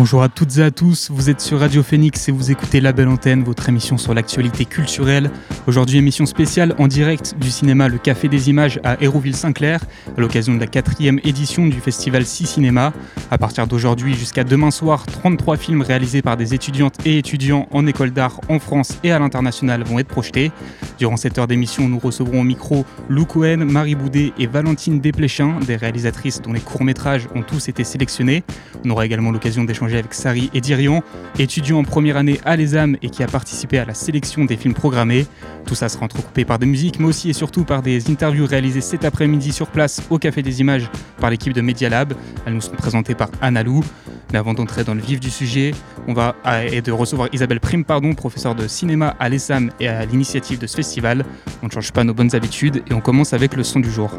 Bonjour à toutes et à tous, vous êtes sur Radio Phoenix et vous écoutez La Belle Antenne, votre émission sur l'actualité culturelle. Aujourd'hui, émission spéciale en direct du cinéma Le Café des Images à Hérouville-Saint-Clair, à l'occasion de la quatrième édition du festival 6 Cinéma. À partir d'aujourd'hui jusqu'à demain soir, 33 films réalisés par des étudiantes et étudiants en école d'art en France et à l'international vont être projetés. Durant cette heure d'émission, nous recevrons au micro Lou Cohen, Marie Boudet et Valentine Desplechin, des réalisatrices dont les courts-métrages ont tous été sélectionnés. On aura également l'occasion d'échanger avec Sari et Dirion, étudiant en première année à l'ESAM et qui a participé à la sélection des films programmés. Tout ça sera entrecoupé par des musiques, mais aussi et surtout par des interviews réalisées cet après-midi sur place au Café des Images par l'équipe de Media Lab. Elles nous seront présentées par Anna Lou. Mais avant d'entrer dans le vif du sujet, on va et de recevoir Isabelle Prime, pardon, professeure de cinéma à l'ESAM et à l'initiative de ce festival. On ne change pas nos bonnes habitudes et on commence avec le son du jour.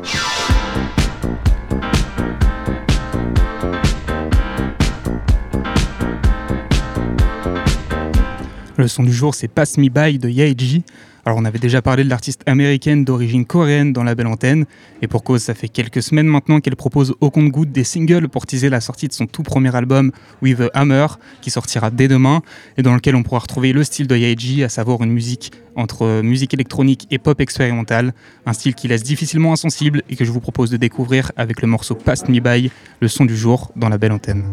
Le son du jour, c'est Pass Me By de Yaeji. Alors, on avait déjà parlé de l'artiste américaine d'origine coréenne dans la belle antenne, et pour cause, ça fait quelques semaines maintenant qu'elle propose au compte-goutte des singles pour teaser la sortie de son tout premier album With a Hammer, qui sortira dès demain, et dans lequel on pourra retrouver le style de Yaeji, à savoir une musique entre musique électronique et pop expérimentale, un style qui laisse difficilement insensible et que je vous propose de découvrir avec le morceau Pass Me By, le son du jour dans la belle antenne.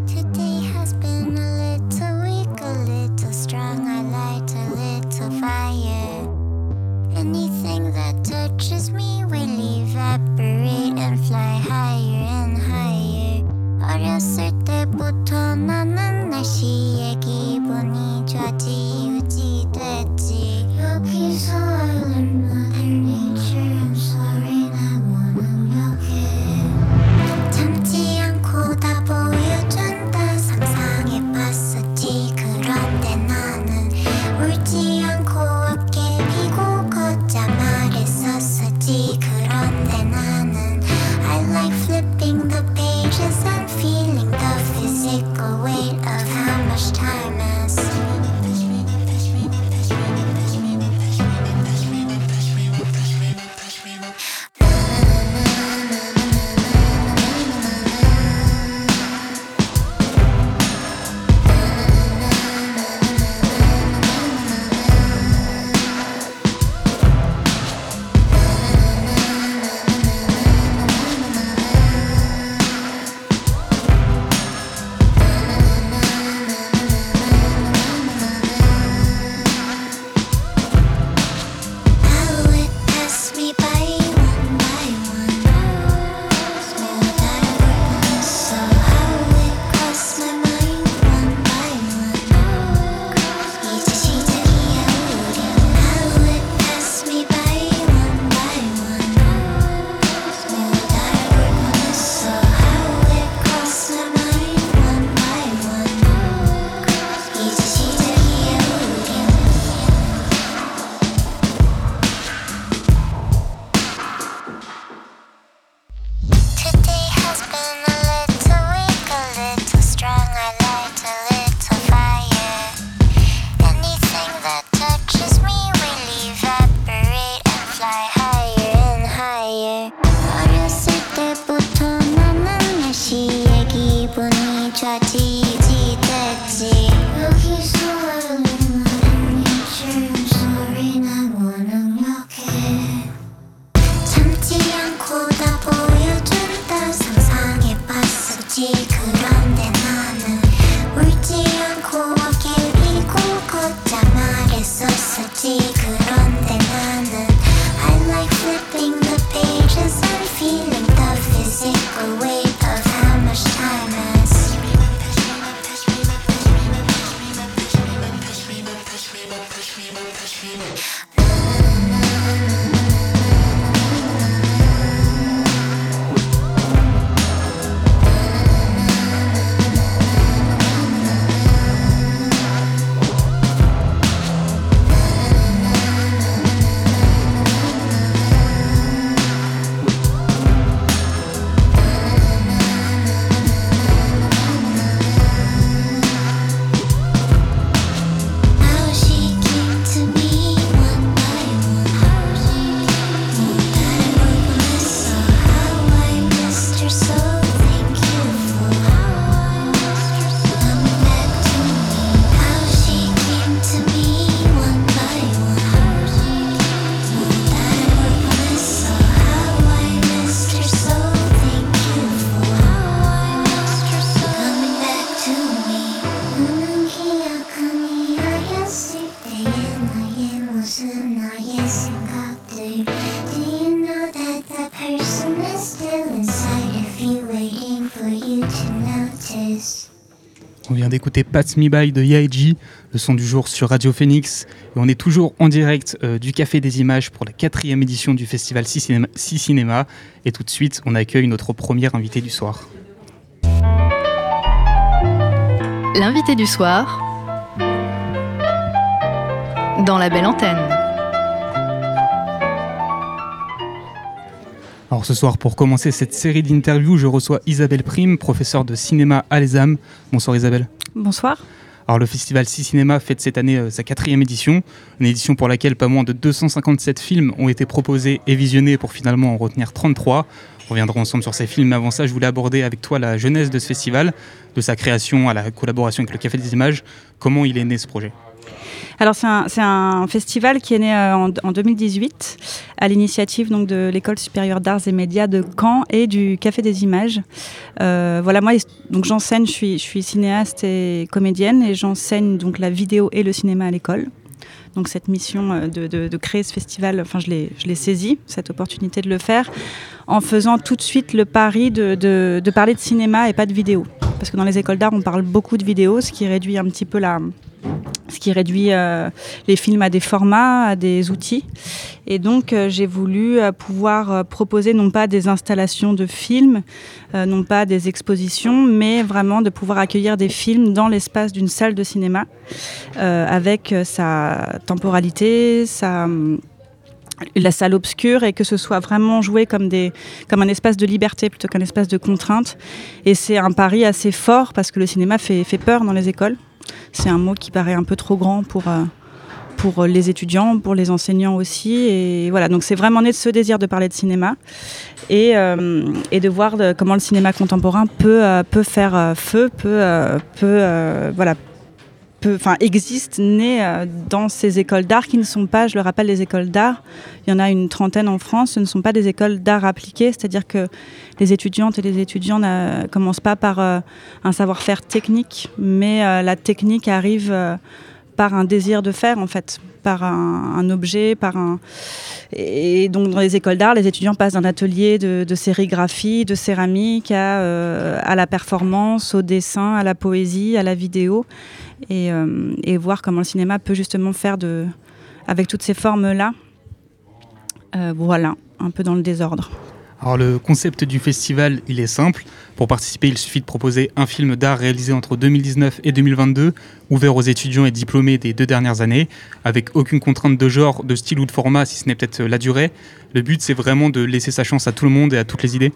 love. Vient d'écouter Pat Me By de Yaiji, le son du jour sur Radio Phoenix. Et on est toujours en direct euh, du Café des Images pour la quatrième édition du festival 6 Cinéma, Cinéma. Et tout de suite, on accueille notre premier invité du soir. L'invité du soir dans la belle antenne. Alors ce soir, pour commencer cette série d'interviews, je reçois Isabelle Prime, professeure de cinéma à l'ESAM. Bonsoir Isabelle. Bonsoir. Alors le festival 6 Cinéma fête cette année euh, sa quatrième édition, une édition pour laquelle pas moins de 257 films ont été proposés et visionnés pour finalement en retenir 33. On reviendra ensemble sur ces films, mais avant ça, je voulais aborder avec toi la jeunesse de ce festival, de sa création à la collaboration avec le Café des Images. Comment il est né ce projet? Alors c'est un, festival qui est né euh, en, 2018 à l'initiative donc de l'école supérieure d'arts et médias de Caen et du Café des Images. Euh, voilà moi donc j'enseigne, je suis, je suis cinéaste et comédienne et j'enseigne donc la vidéo et le cinéma à l'école. Donc cette mission euh, de, créer ce festival, enfin je l'ai saisi, cette opportunité de le faire, en faisant tout de suite le pari de, parler de cinéma et pas de vidéo. Parce que dans les écoles d'art, on parle beaucoup de vidéo, ce qui réduit un petit peu la, ce qui réduit euh, les films à des formats, à des outils. Et donc euh, j'ai voulu euh, pouvoir proposer non pas des installations de films, non pas des expositions, mais vraiment de pouvoir accueillir des films dans l'espace d'une salle de cinéma, avec sa temporalité, sa la salle obscure et que ce soit vraiment joué comme, un espace de liberté plutôt qu'un espace de contrainte. Et c'est un pari assez fort parce que le cinéma fait, peur dans les écoles c'est un mot qui paraît un peu trop grand pour, euh, pour les étudiants, pour les enseignants aussi. Et voilà, donc c'est vraiment né de ce désir de parler de cinéma et, euh, de voir comment le cinéma contemporain peut, euh, peut faire feu, peut, peut voilà, enfin, existe, né euh, dans ces écoles d'art qui ne sont pas, je le rappelle, les écoles d'art. Il y en a une trentaine en France. Ce ne sont pas des écoles d'art appliquées, c'est-à-dire que les étudiantes et les étudiants ne commencent pas par euh, un savoir-faire technique, mais euh, la technique arrive par un désir de faire, en fait, par un, objet, par un. Et donc, dans les écoles d'art, les étudiants passent d'un atelier de, sérigraphie, de céramique, à, à la performance, au dessin, à la poésie, à la vidéo. Euh, et, voir comment le cinéma peut justement faire de, avec toutes ces formes-là, euh, voilà, un peu dans le désordre. Alors le concept du festival, il est simple. Pour participer, il suffit de proposer un film d'art réalisé entre 2019 et 2022, ouvert aux étudiants et diplômés des deux dernières années, avec aucune contrainte de genre, de style ou de format, si ce n'est peut-être la durée. Le but, c'est vraiment de laisser sa chance à tout le monde et à toutes les idées.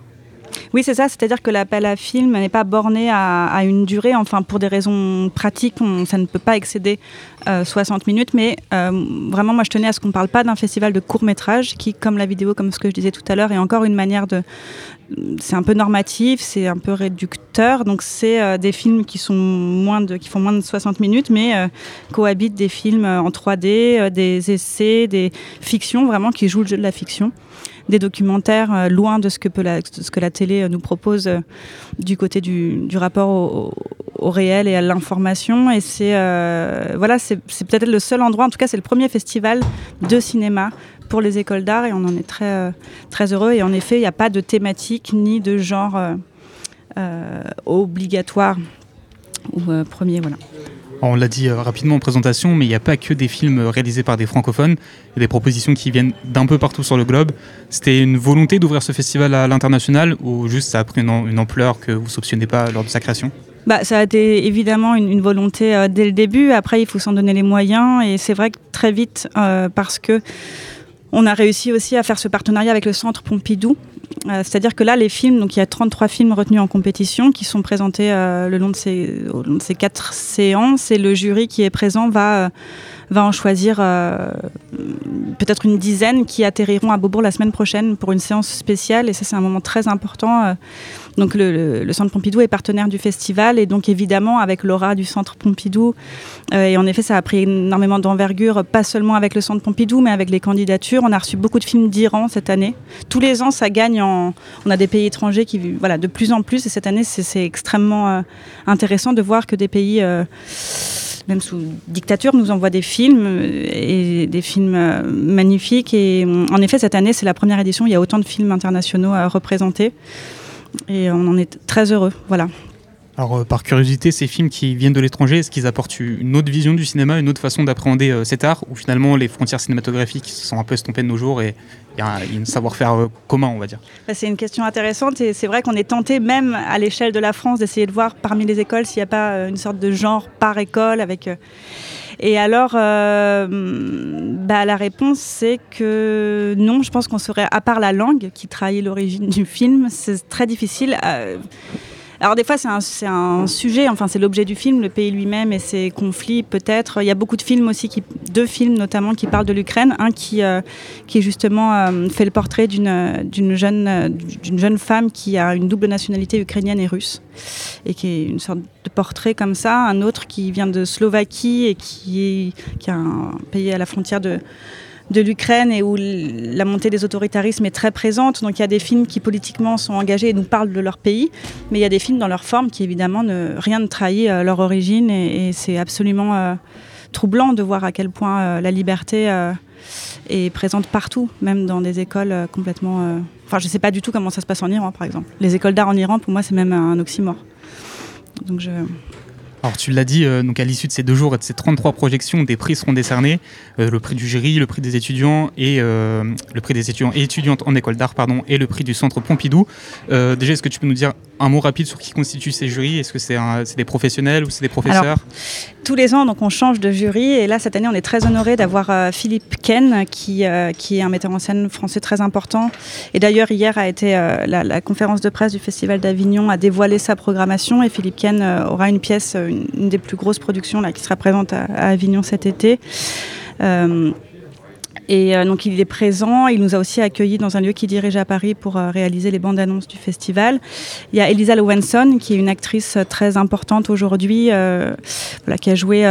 Oui, c'est ça. C'est-à-dire que l'appel à film n'est pas borné à, une durée. Enfin, pour des raisons pratiques, ça ne peut pas excéder 60 euh, minutes. Mais euh, vraiment, moi, je tenais à ce qu'on ne parle pas d'un festival de court métrage qui, comme la vidéo, comme ce que je disais tout à l'heure, est encore une manière de. C'est un peu normatif, c'est un peu réducteur. Donc, c'est euh, des films qui sont moins qui font moins de 60 minutes, mais cohabitent des films en 3D, des essais, des fictions, vraiment qui jouent le jeu de la fiction des documentaires euh, loin de ce que, peut la, ce que la télé euh, nous propose euh, du côté du, rapport au, réel et à l'information. Et c'est voilà, c'est peut-être le seul endroit, en tout cas c'est le premier festival de cinéma pour les écoles d'art et on en est très, très heureux. Et en effet, il n'y a pas de thématique ni de genre obligatoire ou premier. Voilà. On l'a dit euh, rapidement en présentation, mais il n'y a pas que des films réalisés par des francophones. Il y a des propositions qui viennent d'un peu partout sur le globe. C'était une volonté d'ouvrir ce festival à l'international ou juste ça a pris une, ampleur que vous ne soupçonnez pas lors de sa création? Bah, ça a été évidemment une, volonté euh, dès le début. Après, il faut s'en donner les moyens. Et c'est vrai que très vite, euh, parce que on a réussi aussi à faire ce partenariat avec le Centre Pompidou. Euh, c'est-à-dire que là, les films, donc il y a 33 films retenus en compétition qui sont présentés euh, le long de ces, quatre séances et le jury qui est présent va, euh, va en choisir peut-être une dizaine qui atterriront à Beaubourg la semaine prochaine pour une séance spéciale et ça c'est un moment très important donc le, Centre Pompidou est partenaire du festival et donc évidemment avec l'aura du Centre Pompidou. Euh, et en effet, ça a pris énormément d'envergure, pas seulement avec le Centre Pompidou, mais avec les candidatures. On a reçu beaucoup de films d'Iran cette année. Tous les ans, ça gagne en... On a des pays étrangers qui, voilà, de plus en plus. Et cette année, c'est extrêmement euh, intéressant de voir que des pays... Euh, même sous dictature, nous envoient des films et des films magnifiques. Et en effet, cette année, c'est la première édition. Il y a autant de films internationaux à représenter et on en est très heureux. Voilà. Alors, euh, par curiosité, ces films qui viennent de l'étranger, est-ce qu'ils apportent une autre vision du cinéma, une autre façon d'appréhender euh, cet art, ou finalement les frontières cinématographiques sont un peu estompées de nos jours et il y a un, savoir-faire euh, commun, on va dire? Bah, C'est une question intéressante et c'est vrai qu'on est tenté, même à l'échelle de la France, d'essayer de voir parmi les écoles s'il n'y a pas une sorte de genre par école avec. Et alors, bah, la réponse, c'est que non, je pense qu'on serait, à part la langue qui trahit l'origine du film, c'est très difficile. Alors des fois c'est un, sujet, enfin c'est l'objet du film, le pays lui-même et ses conflits peut-être. Il y a beaucoup de films aussi, qui, deux films notamment qui parlent de l'Ukraine. Un qui, euh, qui justement euh, fait le portrait d'une jeune, jeune femme qui a une double nationalité ukrainienne et russe et qui est une sorte de portrait comme ça. Un autre qui vient de Slovaquie et qui qui est un pays à la frontière de de l'Ukraine et où la montée des autoritarismes est très présente. Donc il y a des films qui politiquement sont engagés et nous parlent de leur pays, mais il y a des films dans leur forme qui évidemment ne, rien ne trahit euh, leur origine et, c'est absolument euh, troublant de voir à quel point euh, la liberté est présente partout, même dans des écoles complètement... Enfin je ne sais pas du tout comment ça se passe en Iran par exemple. Les écoles d'art en Iran pour moi c'est même un oxymore. Donc je... Alors tu l'as dit, euh, donc à l'issue de ces deux jours et de ces 33 projections, des prix seront décernés. Euh, le prix du jury, le prix des étudiants et euh, le prix des étudiants et étudiantes en école d'art, pardon, et le prix du Centre Pompidou. déjà, est-ce que tu peux nous dire un mot rapide sur qui constitue ces jurys? Est-ce que c'est des professionnels ou c'est des professeurs? Tous les ans, donc on change de jury et là cette année, on est très honoré d'avoir Philippe Ken, qui, qui est un metteur en scène français très important. Et d'ailleurs, hier a été la, la, conférence de presse du Festival d'Avignon a dévoilé sa programmation et Philippe Ken aura une pièce une, des plus grosses productions là, qui sera présente à, Avignon cet été. Euh, et euh, donc il est présent, il nous a aussi accueillis dans un lieu qui dirige à Paris pour euh, réaliser les bandes annonces du festival. Il y a Elisa Lowenson qui est une actrice très importante aujourd'hui, voilà, qui a joué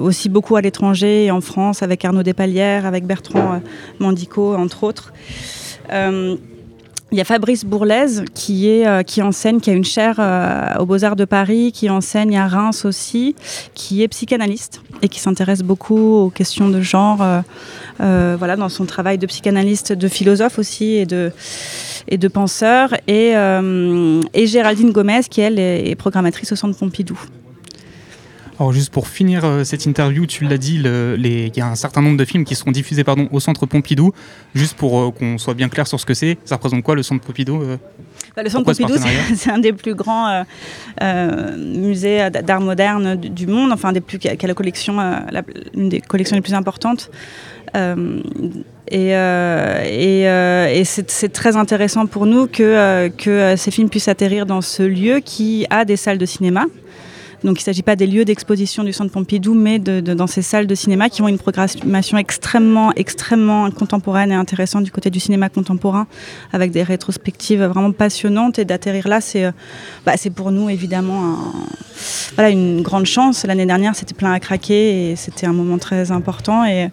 aussi beaucoup à l'étranger et en France avec Arnaud Despalières, avec Bertrand Mandico entre autres. Il y a Fabrice est, euh, qui enseigne, qui a une chaire euh, aux Beaux-Arts de Paris, qui enseigne à Reims aussi, qui est psychanalyste et qui s'intéresse beaucoup aux questions de genre, euh, voilà, dans son travail de psychanalyste, de philosophe aussi et de, penseur. Et, et Géraldine Gomez qui, elle, est programmatrice au Centre Pompidou. Alors juste pour finir euh, cette interview, tu l'as dit, il y a un certain nombre de films qui seront diffusés pardon, au Centre Pompidou. Juste pour euh, qu'on soit bien clair sur ce que c'est, ça représente quoi le Centre Pompidou euh? Bah, Le Centre Pompidou, c'est un des plus grands musées d'art moderne du, monde, enfin des plus, qui a la collection, une des collections les plus importantes. et, et, c'est très intéressant pour nous que, que ces films puissent atterrir dans ce lieu qui a des salles de cinéma, donc il ne s'agit pas des lieux d'exposition du Centre Pompidou, mais dans ces salles de cinéma qui ont une programmation extrêmement, extrêmement contemporaine et intéressante du côté du cinéma contemporain, avec des rétrospectives vraiment passionnantes. Et d'atterrir là, c'est euh, bah, pour nous évidemment une grande chance. L'année dernière, c'était plein à craquer et c'était un moment très important. Et,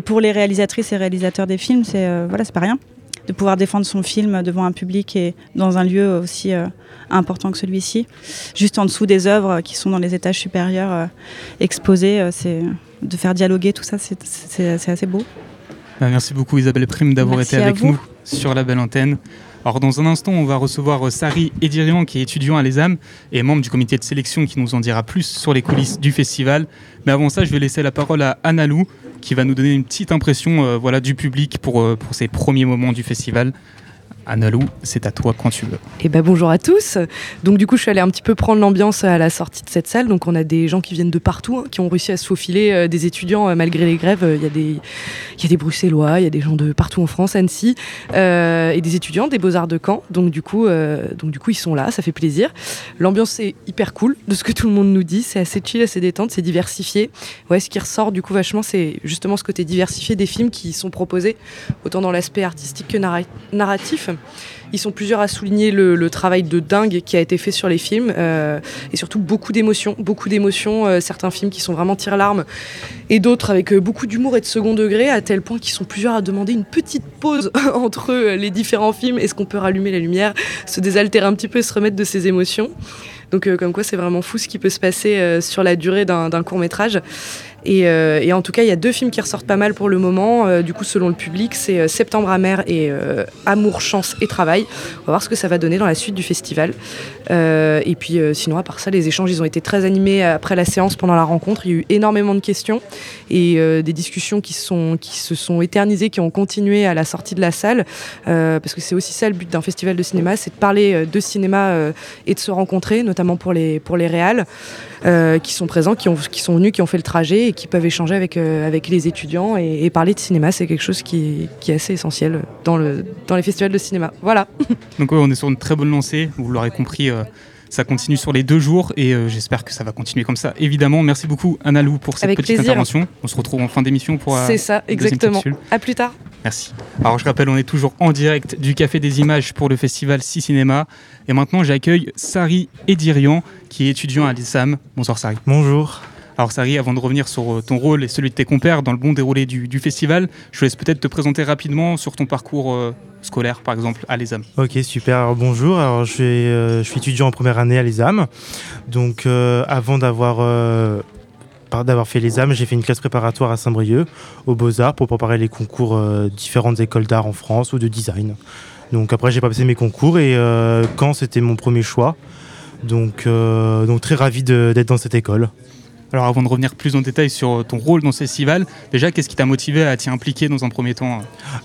pour les réalisatrices et réalisateurs des films, c'est euh, pas rien de pouvoir défendre son film devant un public et dans un lieu aussi euh, important que celui-ci. Juste en dessous des œuvres qui sont dans les étages supérieurs euh, exposées, euh, c'est de faire dialoguer tout ça, c'est assez beau. Bah, merci beaucoup Isabelle Prime d'avoir été avec nous sur la belle antenne. Alors dans un instant, on va recevoir Sari Edirian qui est étudiant à l'ESAM et membre du comité de sélection qui nous en dira plus sur les coulisses du festival. Mais avant ça, je vais laisser la parole à Analou qui va nous donner une petite impression euh, voilà, du public pour, euh, pour ces premiers moments du festival. Annalou, c'est à toi quand tu veux. Eh ben bonjour à tous. Donc du coup, je suis allée un petit peu prendre l'ambiance à la sortie de cette salle. Donc on a des gens qui viennent de partout, hein, qui ont réussi à se faufiler, euh, des étudiants euh, malgré les grèves. Il y a des, y a des Bruxellois, il y a des gens de partout en France, Annecy, euh, et des étudiants des Beaux Arts de Caen. Donc du coup, donc du coup, ils sont là, ça fait plaisir. L'ambiance est hyper cool, de ce que tout le monde nous dit. C'est assez chill, assez détente, c'est diversifié. Ouais, ce qui ressort du coup vachement, c'est justement ce côté diversifié des films qui sont proposés, autant dans l'aspect artistique que narratif. Ils sont plusieurs à souligner le, travail de dingue qui a été fait sur les films euh, et surtout beaucoup d'émotions, beaucoup d'émotions. Euh, certains films qui sont vraiment tire-larmes et d'autres avec euh, beaucoup d'humour et de second degré à tel point qu'ils sont plusieurs à demander une petite pause entre les différents films. Est-ce qu'on peut rallumer la lumière, se désaltérer un petit peu et se remettre de ses émotions? Donc comme quoi c'est vraiment fou ce qui peut se passer sur la durée d'un court métrage. Euh, et, en tout cas, il y a deux films qui ressortent pas mal pour le moment. Euh, du coup, selon le public, c'est euh, Septembre amer et Amour, chance et travail. On va voir ce que ça va donner dans la suite du festival. et puis, sinon, à part ça, les échanges, ils ont été très animés après la séance, pendant la rencontre. Il y a eu énormément de questions et des discussions qui, se sont éternisées, qui ont continué à la sortie de la salle. parce que c'est aussi ça le but d'un festival de cinéma, c'est de parler de cinéma et de se rencontrer, notamment pour les, pour les réals. Euh, qui sont présents, qui, ont, qui sont venus, qui ont fait le trajet et qui peuvent échanger avec, euh, avec les étudiants et, parler de cinéma. C'est quelque chose qui, qui, est assez essentiel dans, le, dans les festivals de cinéma. Voilà. Donc on est sur une très bonne lancée, vous l'aurez compris. Euh, ça continue sur les deux jours et j'espère que ça va continuer comme ça. Évidemment, merci beaucoup Lou pour cette petite intervention. On se retrouve en fin d'émission pour. C'est ça, exactement. À plus tard. Merci. Alors je rappelle, on est toujours en direct du Café des Images pour le festival 6 Cinéma. Et maintenant, j'accueille Sari Edirian, qui est étudiant à l'ISAM. Bonsoir Sari. Bonjour. Alors Sari, avant de revenir sur euh, ton rôle et celui de tes compères dans le bon déroulé du, festival, je laisse peut-être te présenter rapidement sur ton parcours euh, scolaire, par exemple, à l'ESAM. Ok, super. Bonjour. Alors, je, suis, euh, je suis étudiant en première année à l'ESAM. Donc, avant d'avoir d'avoir fait les âmes, j'ai fait une classe préparatoire à Saint-Brieuc, aux Beaux-Arts, pour préparer les concours différentes écoles d'art en France ou de design. Donc après, j'ai pas passé mes concours et quand c'était mon premier choix. Donc, donc très ravi d'être dans cette école. Alors avant de revenir plus en détail sur ton rôle dans ce festival, déjà qu'est-ce qui t'a motivé à t'y impliquer dans un premier temps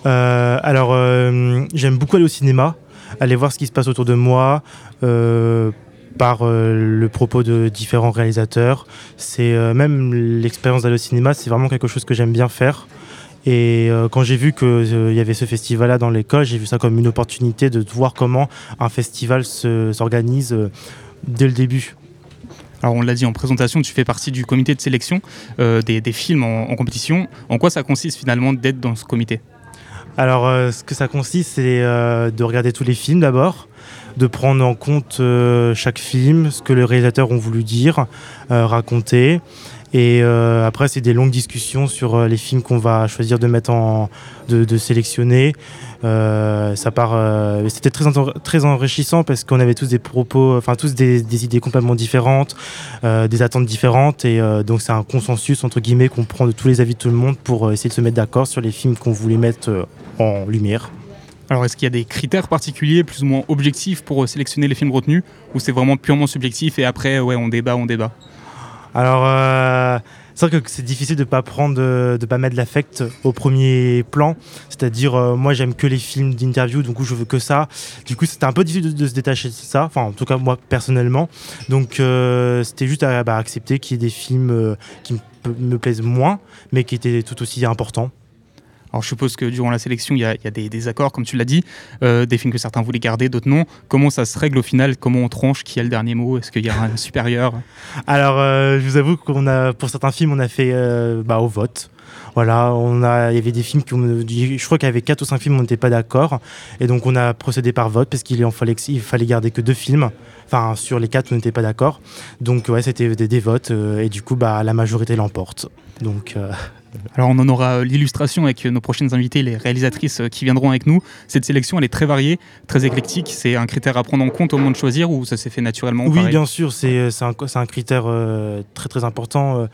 euh, Alors euh, j'aime beaucoup aller au cinéma, aller voir ce qui se passe autour de moi. Euh, par le propos de différents réalisateurs. C'est même l'expérience d'aller au cinéma, c'est vraiment quelque chose que j'aime bien faire. Et quand j'ai vu qu'il y avait ce festival-là dans l'école, j'ai vu ça comme une opportunité de voir comment un festival s'organise dès le début. Alors on l'a dit en présentation, tu fais partie du comité de sélection euh, des, films en, compétition. En quoi ça consiste finalement d'être dans ce comité? Alors euh, ce que ça consiste, c'est euh, de regarder tous les films d'abord, de prendre en compte chaque film, ce que les réalisateurs ont voulu dire, raconter. Et après, c'est des longues discussions sur les films qu'on va choisir de mettre en, de sélectionner. Euh, ça part. Euh, c'était très, très enrichissant parce qu'on avait tous des propos, enfin tous des, idées complètement différentes, euh, des attentes différentes, et donc c'est un consensus entre guillemets qu'on prend de tous les avis de tout le monde pour essayer de se mettre d'accord sur les films qu'on voulait mettre en lumière. Alors, est-ce qu'il y a des critères particuliers, plus ou moins objectifs, pour sélectionner les films retenus, ou c'est vraiment purement subjectif et après, ouais, on débat, on débat? Alors, c'est vrai que c'est difficile de pas prendre, de pas mettre l'affect au premier plan. C'est-à-dire, euh, moi, j'aime que les films d'interview, donc je veux que ça. Du coup, c'était un peu difficile de, se détacher de ça. Enfin, en tout cas, moi, personnellement. Donc, euh, c'était juste à bah, accepter qu'il y ait des films euh, qui me plaisent moins, mais qui étaient tout aussi importants. Alors je suppose que durant la sélection, il y a, des, accords, comme tu l'as dit, euh, des films que certains voulaient garder, d'autres non. Comment ça se règle au final? Comment on tranche? Qui a le dernier mot? Est-ce qu'il y a un supérieur? Alors euh, je vous avoue qu'on a, pour certains films, on a fait euh, bah, au vote. Voilà, on a, il y avait des films qui je crois qu'il y avait 4 ou 5 films où on n'était pas d'accord. Et donc on a procédé par vote parce qu'il fallait, fallait garder que deux films. Enfin, sur les 4, on n'était pas d'accord. Donc ouais, c'était des, des, votes. et du coup, bah, la majorité l'emporte. Donc alors on en aura euh, l'illustration avec nos prochaines invités, les réalisatrices euh, qui viendront avec nous. Cette sélection, elle est très variée, très éclectique. C'est un critère à prendre en compte au moment de choisir ou ça s'est fait naturellement Oui, bien sûr, c'est euh, un, un, critère très très important.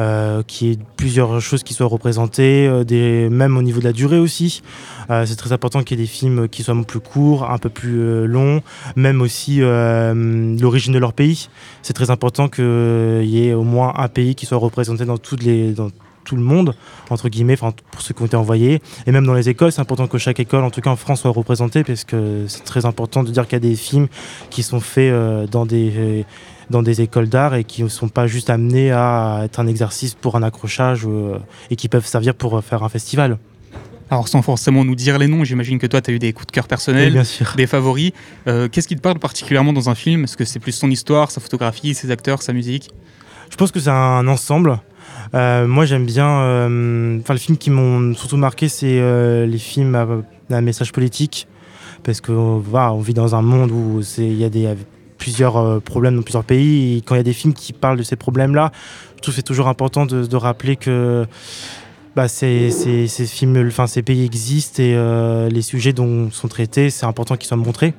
Euh, qui ait plusieurs choses qui soient représentées, des, même au niveau de la durée aussi. c'est très important qu'il y ait des films qui soient plus courts, un peu plus longs, même aussi l'origine de leur pays. C'est très important qu'il y ait au moins un pays qui soit représenté dans toutes les, dans tout le monde, entre guillemets, pour ceux qui ont été envoyés. Et même dans les écoles, c'est important que chaque école, en tout cas en France, soit représentée, parce que c'est très important de dire qu'il y a des films qui sont faits euh, dans des dans des écoles d'art et qui ne sont pas juste amenés à être un exercice pour un accrochage euh, et qui peuvent servir pour faire un festival. Alors sans forcément nous dire les noms, j'imagine que toi tu as eu des coups de cœur personnels, des favoris. Euh, qu'est-ce qui te parle particulièrement dans un film? Est-ce que c'est plus son histoire, sa photographie, ses acteurs, sa musique? Je pense que c'est un ensemble. Euh, moi, j'aime bien. Euh, enfin, le film qui m'ont surtout marqué, c'est euh, les films à, message politique, parce que voilà, on vit dans un monde où il y a plusieurs problèmes dans plusieurs pays. Et quand il y a des films qui parlent de ces problèmes-là, je trouve c'est toujours important de, rappeler que bah, ces, films, ces pays existent et les sujets dont sont traités, c'est important qu'ils soient montrés.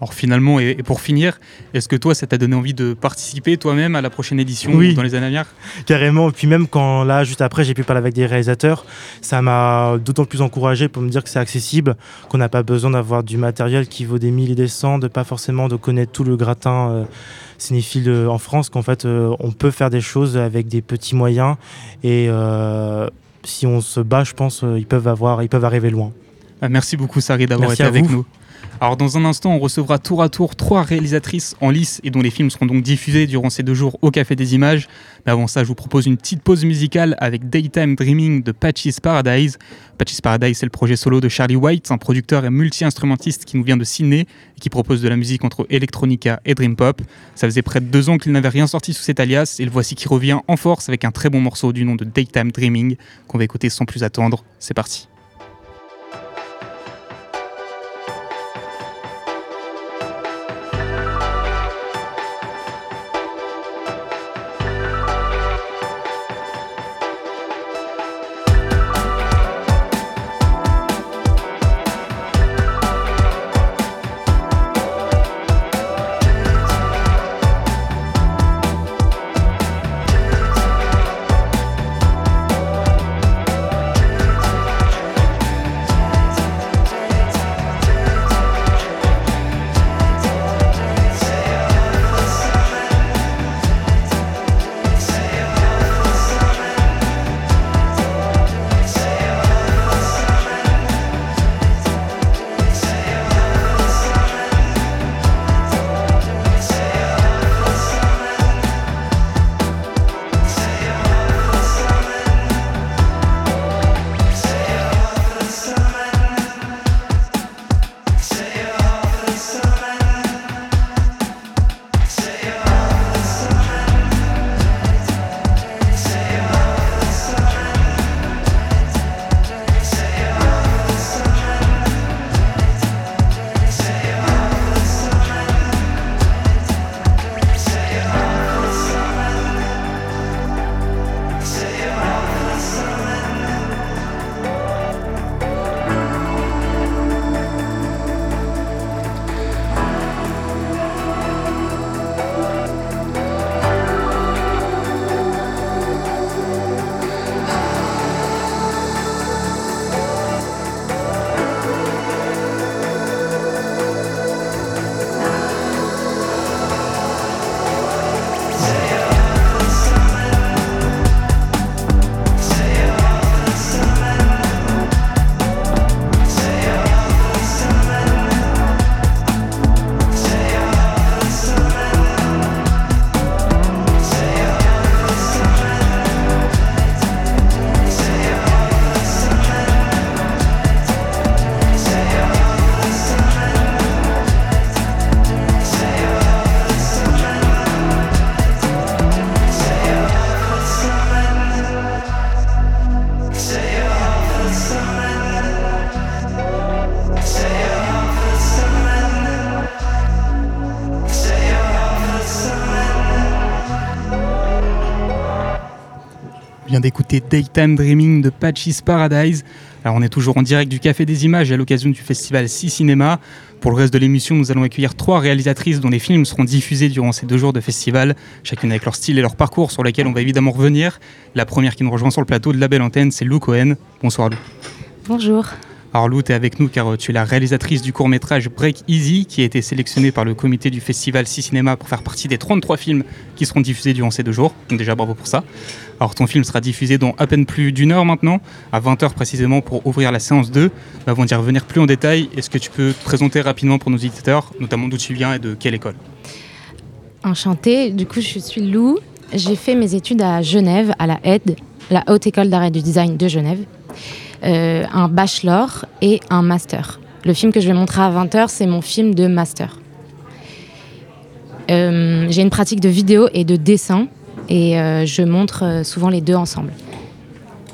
Alors finalement, et, pour finir, est-ce que toi, ça t'a donné envie de participer toi-même à la prochaine édition oui. dans les années à venir? Carrément. Puis même quand là, juste après, j'ai pu parler avec des réalisateurs, ça m'a d'autant plus encouragé pour me dire que c'est accessible, qu'on n'a pas besoin d'avoir du matériel qui vaut des milliers et des cents, de pas forcément de connaître tout le gratin euh, cinéphile euh, en France, qu'en fait, euh, on peut faire des choses avec des petits moyens et si on se bat, je pense, ils peuvent avoir, ils peuvent arriver loin. Ah, merci beaucoup, Sari, d'avoir été avec nous. Alors dans un instant, on recevra tour à tour trois réalisatrices en lice et dont les films seront donc diffusés durant ces deux jours au Café des Images. Mais avant ça, je vous propose une petite pause musicale avec Daytime Dreaming de Patchy's Paradise. Patchy's Paradise, c'est le projet solo de Charlie White, un producteur et multi-instrumentiste qui nous vient de Sydney et qui propose de la musique entre electronica et dream pop. Ça faisait près de deux ans qu'il n'avait rien sorti sous cet alias et le voici qui revient en force avec un très bon morceau du nom de Daytime Dreaming qu'on va écouter sans plus attendre. C'est parti. D'écouter Daytime Dreaming de Patchy's Paradise. Alors on est toujours en direct du Café des Images à l'occasion du festival 6 Cinéma. Pour le reste de l'émission, nous allons accueillir trois réalisatrices dont les films seront diffusés durant ces deux jours de festival, chacune avec leur style et leur parcours sur lesquels on va évidemment revenir. La première qui nous rejoint sur le plateau de la belle antenne, c'est Lou Cohen. Bonsoir Lou. Bonjour. Alors Lou, tu es avec nous car euh, tu es la réalisatrice du court-métrage Break Easy qui a été sélectionné par le comité du festival 6 Cinéma pour faire partie des 33 films qui seront diffusés durant ces deux jours. Donc déjà bravo pour ça. Alors ton film sera diffusé dans à peine plus d'une heure maintenant, à 20h précisément pour ouvrir la séance 2. Avant d'y revenir plus en détail, est-ce que tu peux te présenter rapidement pour nos éditeurs, notamment d'où tu viens et de quelle école? Enchantée, du coup je suis Lou. J'ai fait mes études à Genève, à la HED, la Haute École d'Art et du Design de Genève. Euh, un bachelor et un master. Le film que je vais montrer à 20h, c'est mon film de master. Euh, j'ai une pratique de vidéo et de dessin et euh, je montre souvent les deux ensemble.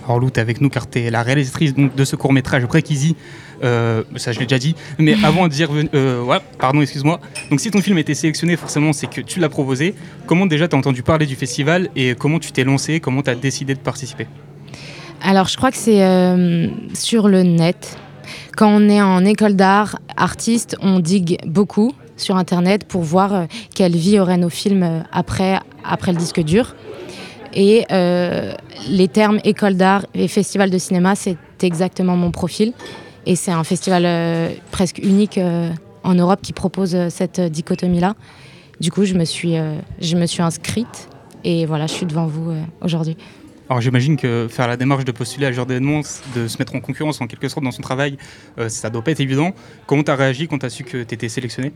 Alors Lou, tu es avec nous car tu es la réalisatrice donc, de ce court-métrage Break ça, je l'ai déjà dit. Mais avant de dire. ouais, pardon, excuse-moi. Donc, si ton film a été sélectionné, forcément, c'est que tu l'as proposé. Comment déjà tu as entendu parler du festival et comment tu t'es lancé? Comment tu as décidé de participer? Alors, je crois que c'est euh, sur le net. Quand on est en école d'art, artiste, on digue beaucoup sur Internet pour voir quelle vie auraient nos films après, après le disque dur. Et les termes école d'art et festival de cinéma, c'est exactement mon profil. Et c'est un festival presque unique en Europe qui propose cette dichotomie-là. Du coup, je me suis, je me suis inscrite et voilà, je suis devant vous aujourd'hui. Alors j'imagine que faire la démarche de postuler à genre d'événement, de se mettre en concurrence en quelque sorte dans son travail, euh, ça doit pas être évident. Comment tu as réagi quand tu as su que tu étais sélectionné?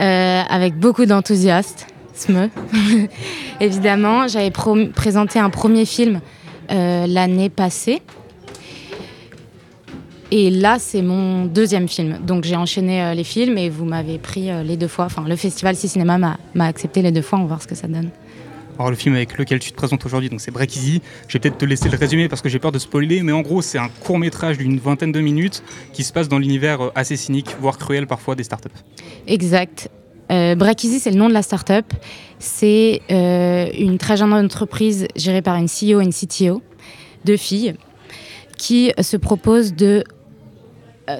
Euh, Avec beaucoup d'enthousiasme. Évidemment, j'avais présenté un premier film euh, l'année passée. Et là, c'est mon deuxième film. Donc j'ai enchaîné les films et vous m'avez pris les deux fois. Enfin, le festival Cinéma m'a accepté les deux fois. On va voir ce que ça donne. Alors le film avec lequel tu te présentes aujourd'hui, donc c'est Break Easy. Je vais peut-être te laisser le résumer parce que j'ai peur de spoiler, mais en gros c'est un court métrage d'une vingtaine de minutes qui se passe dans l'univers euh, assez cynique, voire cruel parfois des startups. Exact. Euh, Break Easy, c'est le nom de la startup. C'est euh, une très jeune entreprise gérée par une CEO et une CTO, deux filles, qui se propose de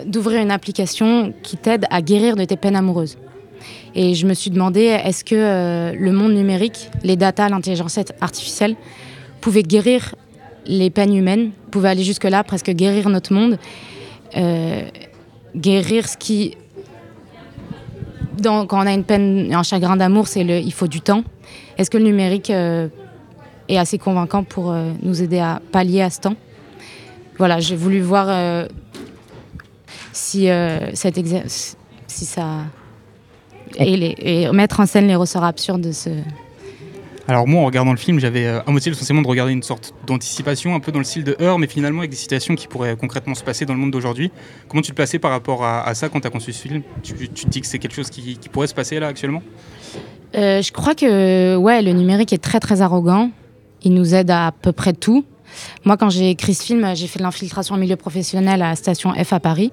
d'ouvrir une application qui t'aide à guérir de tes peines amoureuses. Et je me suis demandé, est-ce que euh, le monde numérique, les data, l'intelligence artificielle, pouvaient guérir les peines humaines, pouvaient aller jusque-là, presque guérir notre monde, euh, guérir ce qui... quand on a une peine, un chagrin d'amour, c'est le, il faut du temps. Est-ce que le numérique euh, est assez convaincant pour nous aider à pallier à ce temps? Voilà, j'ai voulu voir si, cet si ça et, mettre en scène les ressorts absurdes de ce. Alors moi, en regardant le film, j'avais un motif le sentiment de regarder une sorte d'anticipation, un peu dans le style de Heure, mais finalement avec des situations qui pourraient concrètement se passer dans le monde d'aujourd'hui. Comment tu te plaçais par rapport à, ça quand tu as conçu ce film? Tu, te dis que c'est quelque chose qui, pourrait se passer là actuellement? Euh, Je crois que ouais, le numérique est très très arrogant. Il nous aide à, à peu près tout. Moi, quand j'ai écrit ce film, j'ai fait de l'infiltration au milieu professionnel à la station F à Paris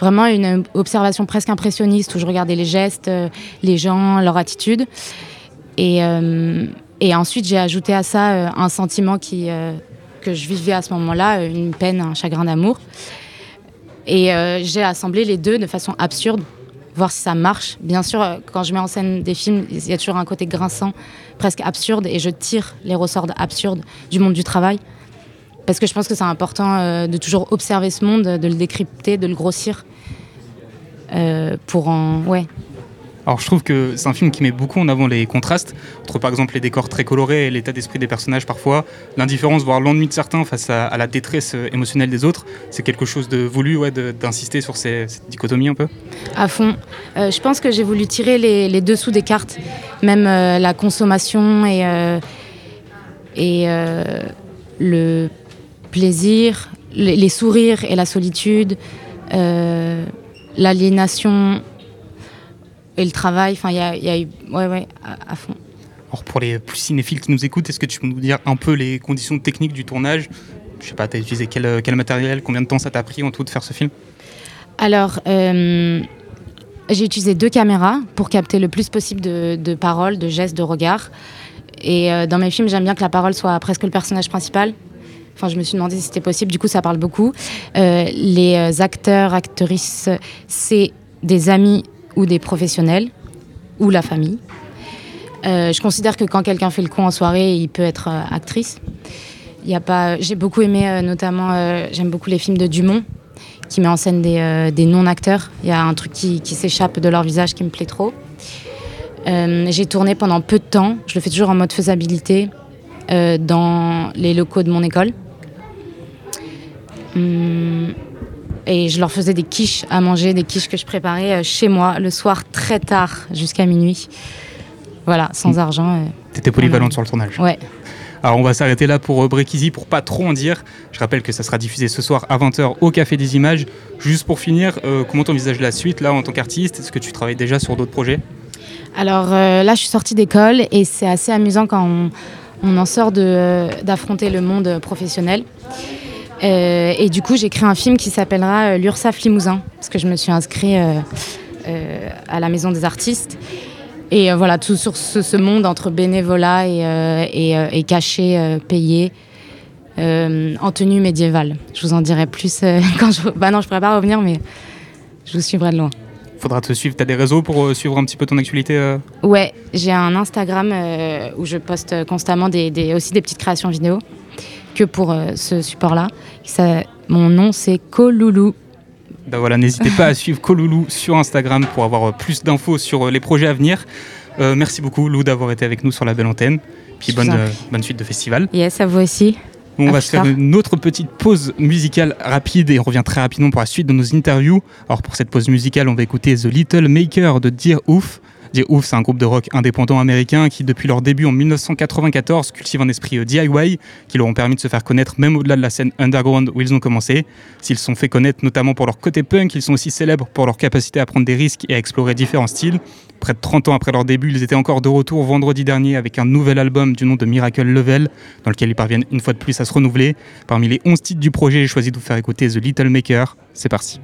vraiment une observation presque impressionniste où je regardais les gestes, euh, les gens, leur attitude. Et, euh, et ensuite, j'ai ajouté à ça euh, un sentiment qui, que je vivais à ce moment-là, une peine, un chagrin d'amour. Et j'ai assemblé les deux de façon absurde, voir si ça marche. Bien sûr, quand je mets en scène des films, il y a toujours un côté grinçant, presque absurde, et je tire les ressorts absurdes du monde du travail. Parce que je pense que c'est important de toujours observer ce monde, de le décrypter, de le grossir euh, pour en. Ouais. Alors je trouve que c'est un film qui met beaucoup en avant les contrastes entre par exemple les décors très colorés et l'état d'esprit des personnages parfois, l'indifférence voire l'ennui de certains face à, la détresse euh, émotionnelle des autres. C'est quelque chose de voulu ouais, d'insister sur cette dichotomie un peu À fond. Euh, je pense que j'ai voulu tirer les, dessous des cartes, même la consommation et, et le plaisir, les, sourires et la solitude l'aliénation et le travail. Enfin, il y a, eu. Ouais, ouais, à, fond. Alors, pour les plus cinéphiles qui nous écoutent, est-ce que tu peux nous dire un peu les conditions techniques du tournage? Je sais pas, tu as utilisé quel, quel, matériel Combien de temps ça t'a pris en tout de faire ce film? Alors. Euh, j'ai utilisé deux caméras pour capter le plus possible de, paroles, de gestes, de regards. Et euh, dans mes films, j'aime bien que la parole soit presque le personnage principal. Enfin, je me suis demandé si c'était possible. Du coup, ça parle beaucoup. Euh, les euh, acteurs, actrices, c'est des amis ou des professionnels ou la famille. Euh, je considère que quand quelqu'un fait le con en soirée, il peut être actrice. Y a pas. J'ai beaucoup aimé, notamment, j'aime beaucoup les films de Dumont, qui met en scène des, des non-acteurs. Il y a un truc qui, qui s'échappe de leur visage qui me plaît trop. j'ai tourné pendant peu de temps. Je le fais toujours en mode faisabilité dans les locaux de mon école. Hum, et je leur faisais des quiches à manger, des quiches que je préparais euh, chez moi le soir très tard, jusqu'à minuit. Voilà, sans mmh. argent. Euh, T'étais polyvalente sur le tournage. Ouais. Alors on va s'arrêter là pour euh, Break Easy pour pas trop en dire. Je rappelle que ça sera diffusé ce soir à 20h au Café des Images. Juste pour finir, comment tu envisages la suite là en tant qu'artiste? Est-ce que tu travailles déjà sur d'autres projets? Alors là, je suis sortie d'école et c'est assez amusant quand on, on en sort d'affronter le monde professionnel. Euh, et du coup, j'ai créé un film qui s'appellera euh, L'URSAF Limousin, parce que je me suis inscrite euh, à la Maison des Artistes. Et voilà, tout sur ce, monde entre bénévolat et, et, caché, payé, en tenue médiévale. Je vous en dirai plus quand je. Bah non, je pourrais pas revenir, mais je vous suivrai de loin. Faudra te suivre. Tu as des réseaux pour euh, suivre un petit peu ton actualité euh? Ouais, j'ai un Instagram euh, où je poste constamment des, des- aussi des petites créations vidéo que pour ce support-là. Mon nom, c'est Coloulou. Ben voilà, n'hésitez pas à suivre Coloulou sur Instagram pour avoir plus d'infos sur les projets à venir. Euh, merci beaucoup Lou d'avoir été avec nous sur la belle antenne. Puis bonne, euh, bonne suite de festival. Yes, à vous aussi. On va se faire une autre petite pause musicale rapide et on revient très rapidement pour la suite de nos interviews. Alors pour cette pause musicale, on va écouter The Little Maker de Dear Ouf. Dear Ouf, c'est un groupe de rock indépendant américain qui, depuis leur début en 1994, cultive un esprit euh, DIY qui leur ont permis de se faire connaître même au-delà de la scène underground où ils ont commencé. S'ils sont fait connaître notamment pour leur côté punk, ils sont aussi célèbres pour leur capacité à prendre des risques et à explorer différents styles. Près de 30 ans après leur début, ils étaient encore de retour vendredi dernier avec un nouvel album du nom de Miracle Level, dans lequel ils parviennent une fois de plus à se renouveler. Parmi les 11 titres du projet, j'ai choisi de vous faire écouter The Little Maker. C'est parti.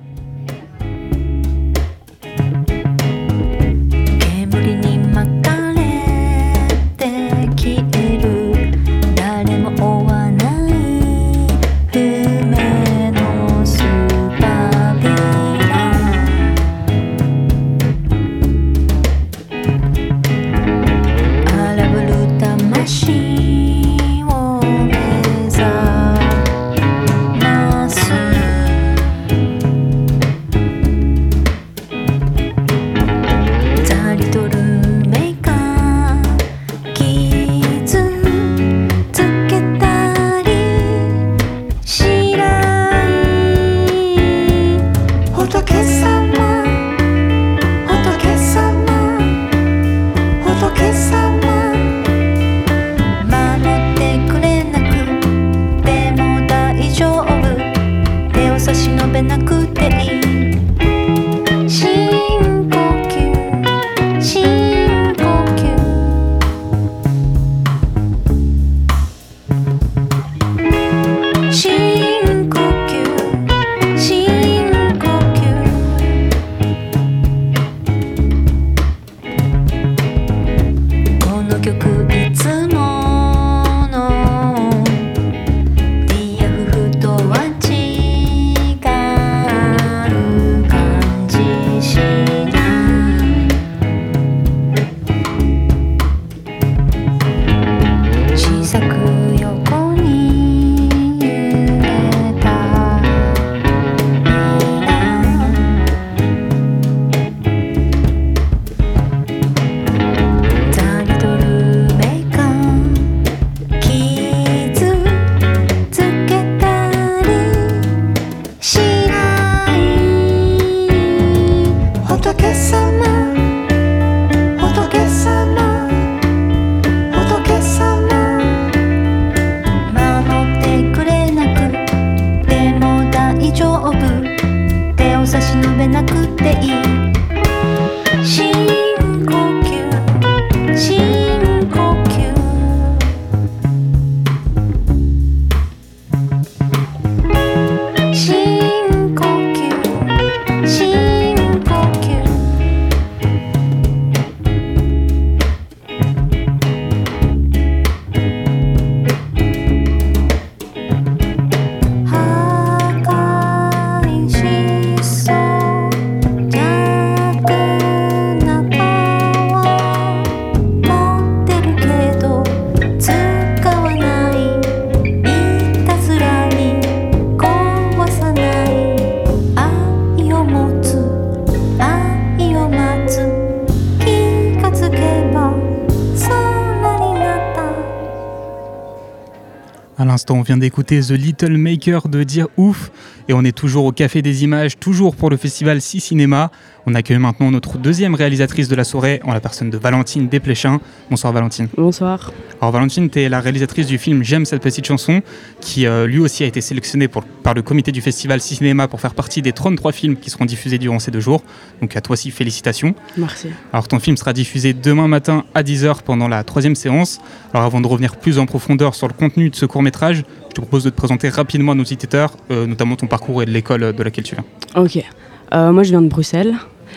Vient d'écouter The Little Maker de Dire Ouf et on est toujours au Café des Images, toujours pour le festival 6 Cinéma. On accueille maintenant notre deuxième réalisatrice de la soirée en la personne de Valentine Desplechin. Bonsoir Valentine. Bonsoir. Alors Valentine, tu es la réalisatrice du film J'aime cette petite chanson qui euh, lui aussi a été sélectionné pour- par le comité du festival 6 Cinéma pour faire partie des 33 films qui seront diffusés durant ces deux jours. Donc à toi aussi félicitations. Merci. Alors ton film sera diffusé demain matin à 10h pendant la troisième séance. Alors avant de revenir plus en profondeur sur le contenu de ce court métrage, je te propose de te présenter rapidement à nos auditeurs, euh, notamment ton parcours et de l'école de laquelle tu viens. Ok. Euh, moi, je viens de Bruxelles.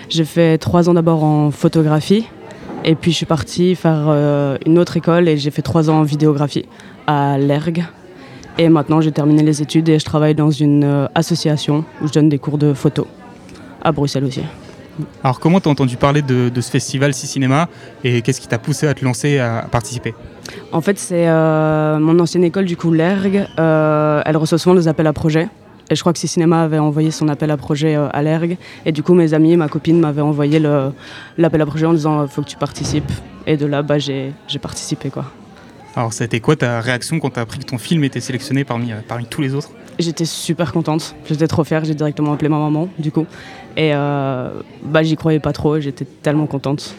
J'ai fait trois ans d'abord en photographie. Et puis, je suis partie faire euh, une autre école et j'ai fait trois ans en vidéographie à l'ERG. Et maintenant, j'ai terminé les études et je travaille dans une euh, association où je donne des cours de photo. À Bruxelles aussi. Alors comment t'as entendu parler de, de ce festival Si Cinéma et qu'est-ce qui t'a poussé à te lancer à, participer? En fait, c'est euh, mon ancienne école, du coup, l'ERG. elle reçoit souvent des appels à projets. Et je crois que Si Cinéma avait envoyé son appel à projet euh, à l'ERG. Et du coup, mes amis, ma copine m'avaient envoyé l'appel à projet en disant faut que tu participes. Et de là, bah, j'ai participé. quoi. Alors ça a été quoi ta réaction quand t'as appris que ton film était sélectionné parmi, euh, parmi tous les autres? J'étais super contente. J'étais trop fière. J'ai directement appelé ma maman, du coup. Et euh, bah, j'y croyais pas trop. J'étais tellement contente.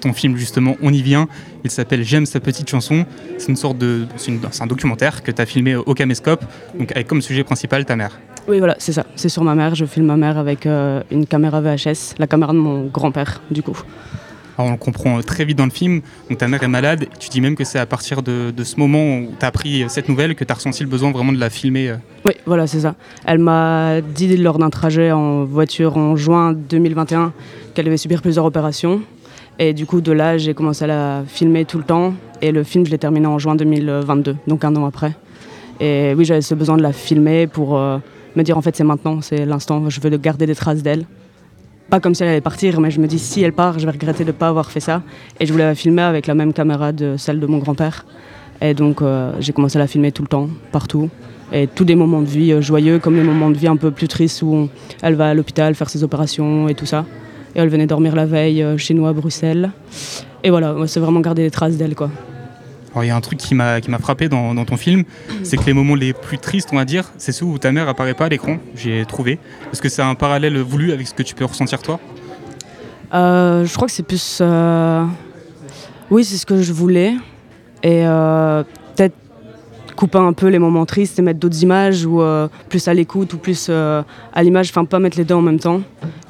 Ton film justement, on y vient, il s'appelle J'aime sa petite chanson. C'est une sorte de, c'est un documentaire que tu as filmé au caméscope, donc avec comme sujet principal ta mère. Oui, voilà, c'est ça. C'est sur ma mère. Je filme ma mère avec euh, une caméra VHS, la caméra de mon grand-père, du coup. Alors on le comprend euh, très vite dans le film, donc ta mère est malade, et tu dis même que c'est à partir de, de ce moment où tu as appris euh, cette nouvelle que tu as ressenti le besoin vraiment de la filmer. Oui, voilà, c'est ça. Elle m'a dit lors d'un trajet en voiture en juin 2021 qu'elle devait subir plusieurs opérations. Et du coup, de là, j'ai commencé à la filmer tout le temps. Et le film, je l'ai terminé en juin 2022, donc un an après. Et oui, j'avais ce besoin de la filmer pour euh, me dire en fait, c'est maintenant, c'est l'instant, je veux garder des traces d'elle. Pas comme si elle allait partir, mais je me dis si elle part, je vais regretter de ne pas avoir fait ça. Et je voulais la filmer avec la même caméra de celle de mon grand-père. Et donc, euh, j'ai commencé à la filmer tout le temps, partout. Et tous des moments de vie euh, joyeux, comme les moments de vie un peu plus tristes où elle va à l'hôpital faire ses opérations et tout ça. Et elle venait dormir la veille euh, chez nous à Bruxelles. Et voilà, c'est vraiment garder les traces d'elle, quoi. Il y a un truc qui m'a qui m'a frappé dans, dans ton film, c'est que les moments les plus tristes, on va dire, c'est ceux où ta mère apparaît pas à l'écran, j'ai trouvé. Est-ce que c'est un parallèle voulu avec ce que tu peux ressentir toi? Euh, je crois que c'est plus. euh, Oui, c'est ce que je voulais. Et euh, peut-être couper un peu les moments tristes et mettre d'autres images ou plus à l'écoute ou plus à l'image, enfin pas mettre les deux en même temps.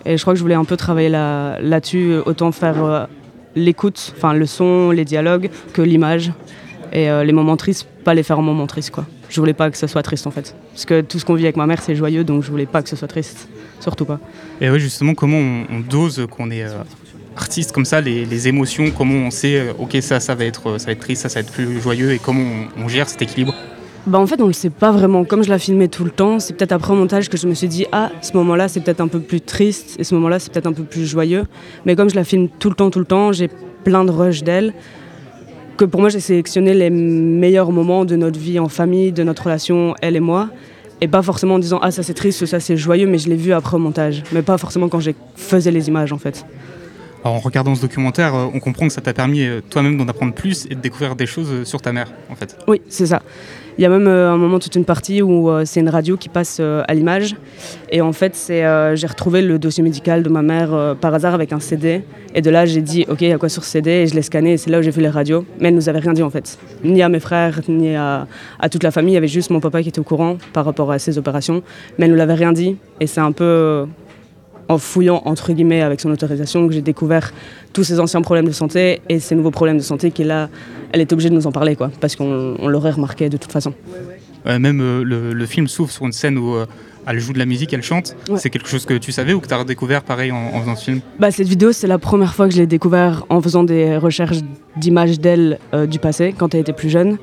Et je crois que je voulais un peu travailler là- là-dessus, autant faire euh, l'écoute, enfin le son, les dialogues, que l'image. Et euh, les moments tristes, pas les faire en moments tristes quoi. Je voulais pas que ce soit triste en fait. Parce que tout ce qu'on vit avec ma mère c'est joyeux donc je voulais pas que ce soit triste. Surtout pas. Et ouais, justement, comment on, dose qu'on est euh, artiste comme ça, les, émotions, comment on sait, ok, ça, ça va être, ça va triste, ça, va être plus joyeux, et comment on gère cet équilibre? Bah en fait on le sait pas vraiment. Comme je la filmais tout le temps, c'est peut-être après au montage que je me suis dit ah ce moment-là c'est peut-être un peu plus triste et ce moment-là c'est peut-être un peu plus joyeux. Mais comme je la filme tout le temps tout le temps, j'ai plein de rushs d'elle. Que pour moi j'ai sélectionné les meilleurs moments de notre vie en famille, de notre relation elle et moi. Et pas forcément en disant ah ça c'est triste, ça c'est joyeux, mais je l'ai vu après au montage. Mais pas forcément quand j'ai faisais les images en fait. Alors en regardant ce documentaire, euh, on comprend que ça t'a permis euh, toi-même d'en apprendre plus et de découvrir des choses euh, sur ta mère, en fait. Oui, c'est ça. Il y a même euh, un moment, toute une partie où euh, c'est une radio qui passe euh, à l'image. Et en fait, j'ai retrouvé le dossier médical de ma mère par hasard avec un CD. Et de là, j'ai dit, OK, il y a quoi sur CD Et je l'ai scanné. Et c'est là où j'ai vu les radios. Mais elle nous avait rien dit, en fait. Ni à mes frères, ni à, toute la famille. Il y avait juste mon papa qui était au courant par rapport à ses opérations. Mais elle nous l'avait rien dit. Et c'est un peu en fouillant, entre guillemets, avec son autorisation, que j'ai découvert tous ses anciens problèmes de santé et ses nouveaux problèmes de santé qu'elle a elle était obligée de nous en parler, quoi, parce qu'on on l'aurait remarqué de toute façon. Même euh, le, le film s'ouvre sur une scène où euh, elle joue de la musique, elle chante. Ouais. C'est quelque chose que tu savais ou que tu as redécouvert pareil en, en faisant ce film? Bah, cette vidéo, c'est la première fois que je l'ai découvert en faisant des recherches d'images d'elle euh, du passé, quand elle était plus jeune.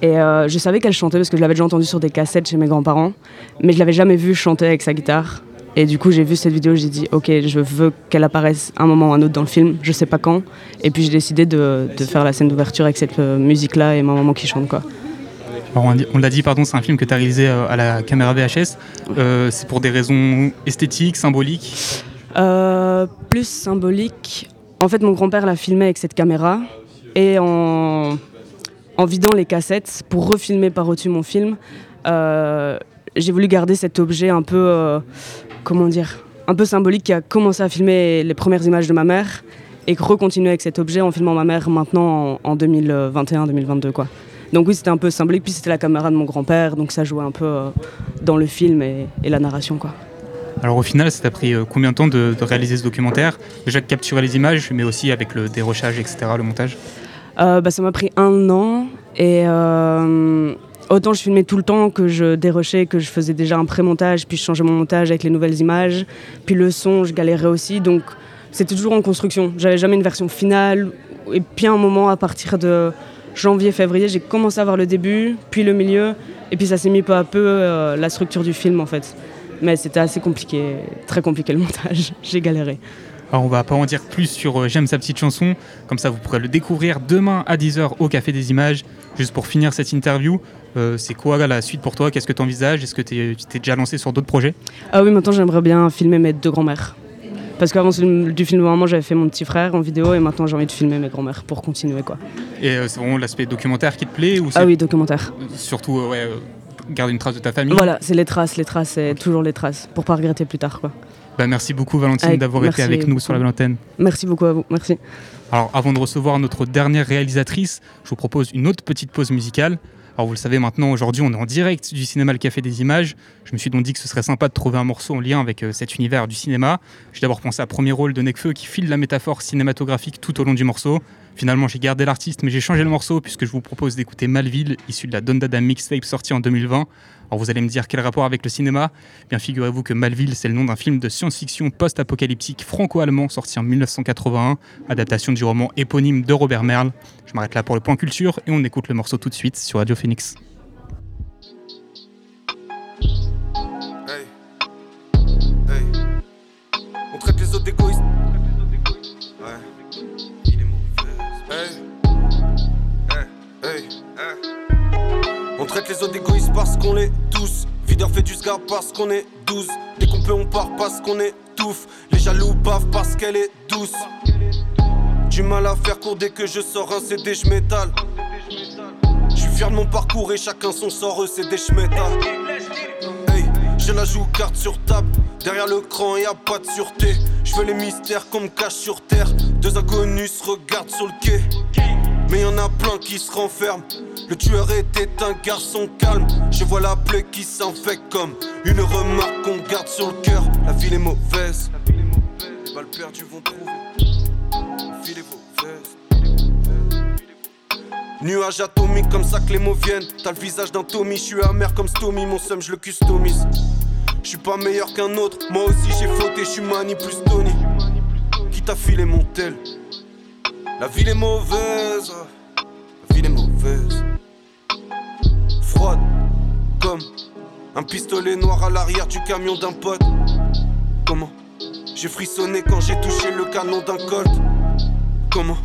Et je savais qu'elle chantait parce que je l'avais déjà entendue sur des cassettes chez mes grands-parents, mais je l'avais jamais vue chanter avec sa guitare. Et du coup, j'ai vu cette vidéo, j'ai dit, ok, je veux qu'elle apparaisse un moment ou un autre dans le film, je sais pas quand. Et puis j'ai décidé de, de faire la scène d'ouverture avec cette euh, musique-là et ma maman qui chante, quoi. Alors, on, l'a dit, pardon, c'est un film que tu as réalisé euh, à la caméra VHS. Euh, c'est pour des raisons esthétiques, symboliques? Euh, plus symbolique. En fait, mon grand-père l'a filmé avec cette caméra et en, en vidant les cassettes pour refilmer par-dessus mon film, euh, j'ai voulu garder cet objet un peu, comment dire, un peu symbolique qui a commencé à filmer les premières images de ma mère et recontinuer avec cet objet en filmant ma mère maintenant en, en 2021-2022 quoi. Donc oui, c'était un peu symbolique. Puis c'était la caméra de mon grand-père, donc ça jouait un peu euh, dans le film et, et la narration quoi. Alors au final, ça t'a pris euh, combien de temps de, de réaliser ce documentaire? Déjà de capturer les images, mais aussi avec le dérochage, etc., le montage? Euh, bah, ça m'a pris un an et autant je filmais tout le temps que je dérochais, que je faisais déjà un pré-montage, puis je changeais mon montage avec les nouvelles images, puis le son, je galérais aussi, donc c'était toujours en construction. J'avais jamais une version finale. Et puis à un moment, à partir de janvier-février, j'ai commencé à voir le début, puis le milieu, et puis ça s'est mis peu à peu euh, la structure du film en fait. Mais c'était assez compliqué, très compliqué le montage. J'ai galéré. Alors on va pas en dire plus sur euh, J'aime sa petite chanson, comme ça vous pourrez le découvrir demain à 10h au Café des Images. Juste pour finir cette interview, euh, c'est quoi la suite pour toi? Qu'est-ce que tu envisages Est-ce que tu t'es déjà lancé sur d'autres projets? Ah oui, maintenant j'aimerais bien filmer mes deux grands-mères. Parce qu'avant du film maman, j'avais fait mon petit frère en vidéo et maintenant j'ai envie de filmer mes grands-mères pour continuer quoi. Et euh, c'est vraiment l'aspect documentaire qui te plaît ou c'est Ah oui, documentaire. surtout euh, ouais, euh, garder une trace de ta famille? Voilà, c'est les traces, les traces, c'est toujours les traces pour pas regretter plus tard quoi. Bah, Merci beaucoup Valentine Avec- d'avoir été avec nous sur la belle antenne. Merci beaucoup à vous, merci. Alors, avant de recevoir notre dernière réalisatrice, je vous propose une autre petite pause musicale. Alors, vous le savez maintenant, aujourd'hui, on est en direct du cinéma Le Café des Images. Je me suis donc dit que ce serait sympa de trouver un morceau en lien avec euh, cet univers du cinéma. J'ai d'abord pensé à Premier Rôle de Nekfeu qui file la métaphore cinématographique tout au long du morceau. Finalement, j'ai gardé l'artiste, mais j'ai changé le morceau puisque je vous propose d'écouter Malville, issu de la Don Dada mixtape sortie en 2020. Alors, vous allez me dire quel rapport avec le cinéma? Bien, figurez-vous que Malville, c'est le nom d'un film de science-fiction post-apocalyptique franco-allemand sorti en 1981 adaptation du roman éponyme de Robert Merle. Je m'arrête là pour le point culture et on écoute le morceau tout de suite sur Radio Phoenix. Les autres d'égoïstes parce qu'on les tous. Videur fait du scar parce qu'on est 12. Dès qu'on peut, on part parce qu'on étouffe. Les jaloux bavent parce qu'elle est douce. Du mal à faire court dès que je sors un CD, je m'étale. Je suis fier de mon parcours et chacun son sort, eux c'est des schmettas. Hey, je la joue carte sur table. Derrière le cran, y a pas de sûreté. Je veux les mystères qu'on me cache sur terre. Deux inconnus se regardent sur le quai. Mais y en a plein qui se renferment. Le tueur était un garçon calme. Je vois la plaie qui s'infecte comme une remarque qu'on garde sur le cœur. La ville est mauvaise. Les balles perdues vont. La ville est mauvaise. Nuage atomique comme ça que les mots viennent. T'as le visage d'un Tommy, je suis amer comme Stomy, mon seum je le customise. Je suis pas meilleur qu'un autre, moi aussi j'ai flotté, je suis Mani plus Tony. Qui t'a filé mon tel? La ville est mauvaise, la ville est mauvaise. Froide, comme un pistolet noir à l'arrière du camion d'un pote. Comment J'ai frissonné quand j'ai touché le canon d'un colt. Comment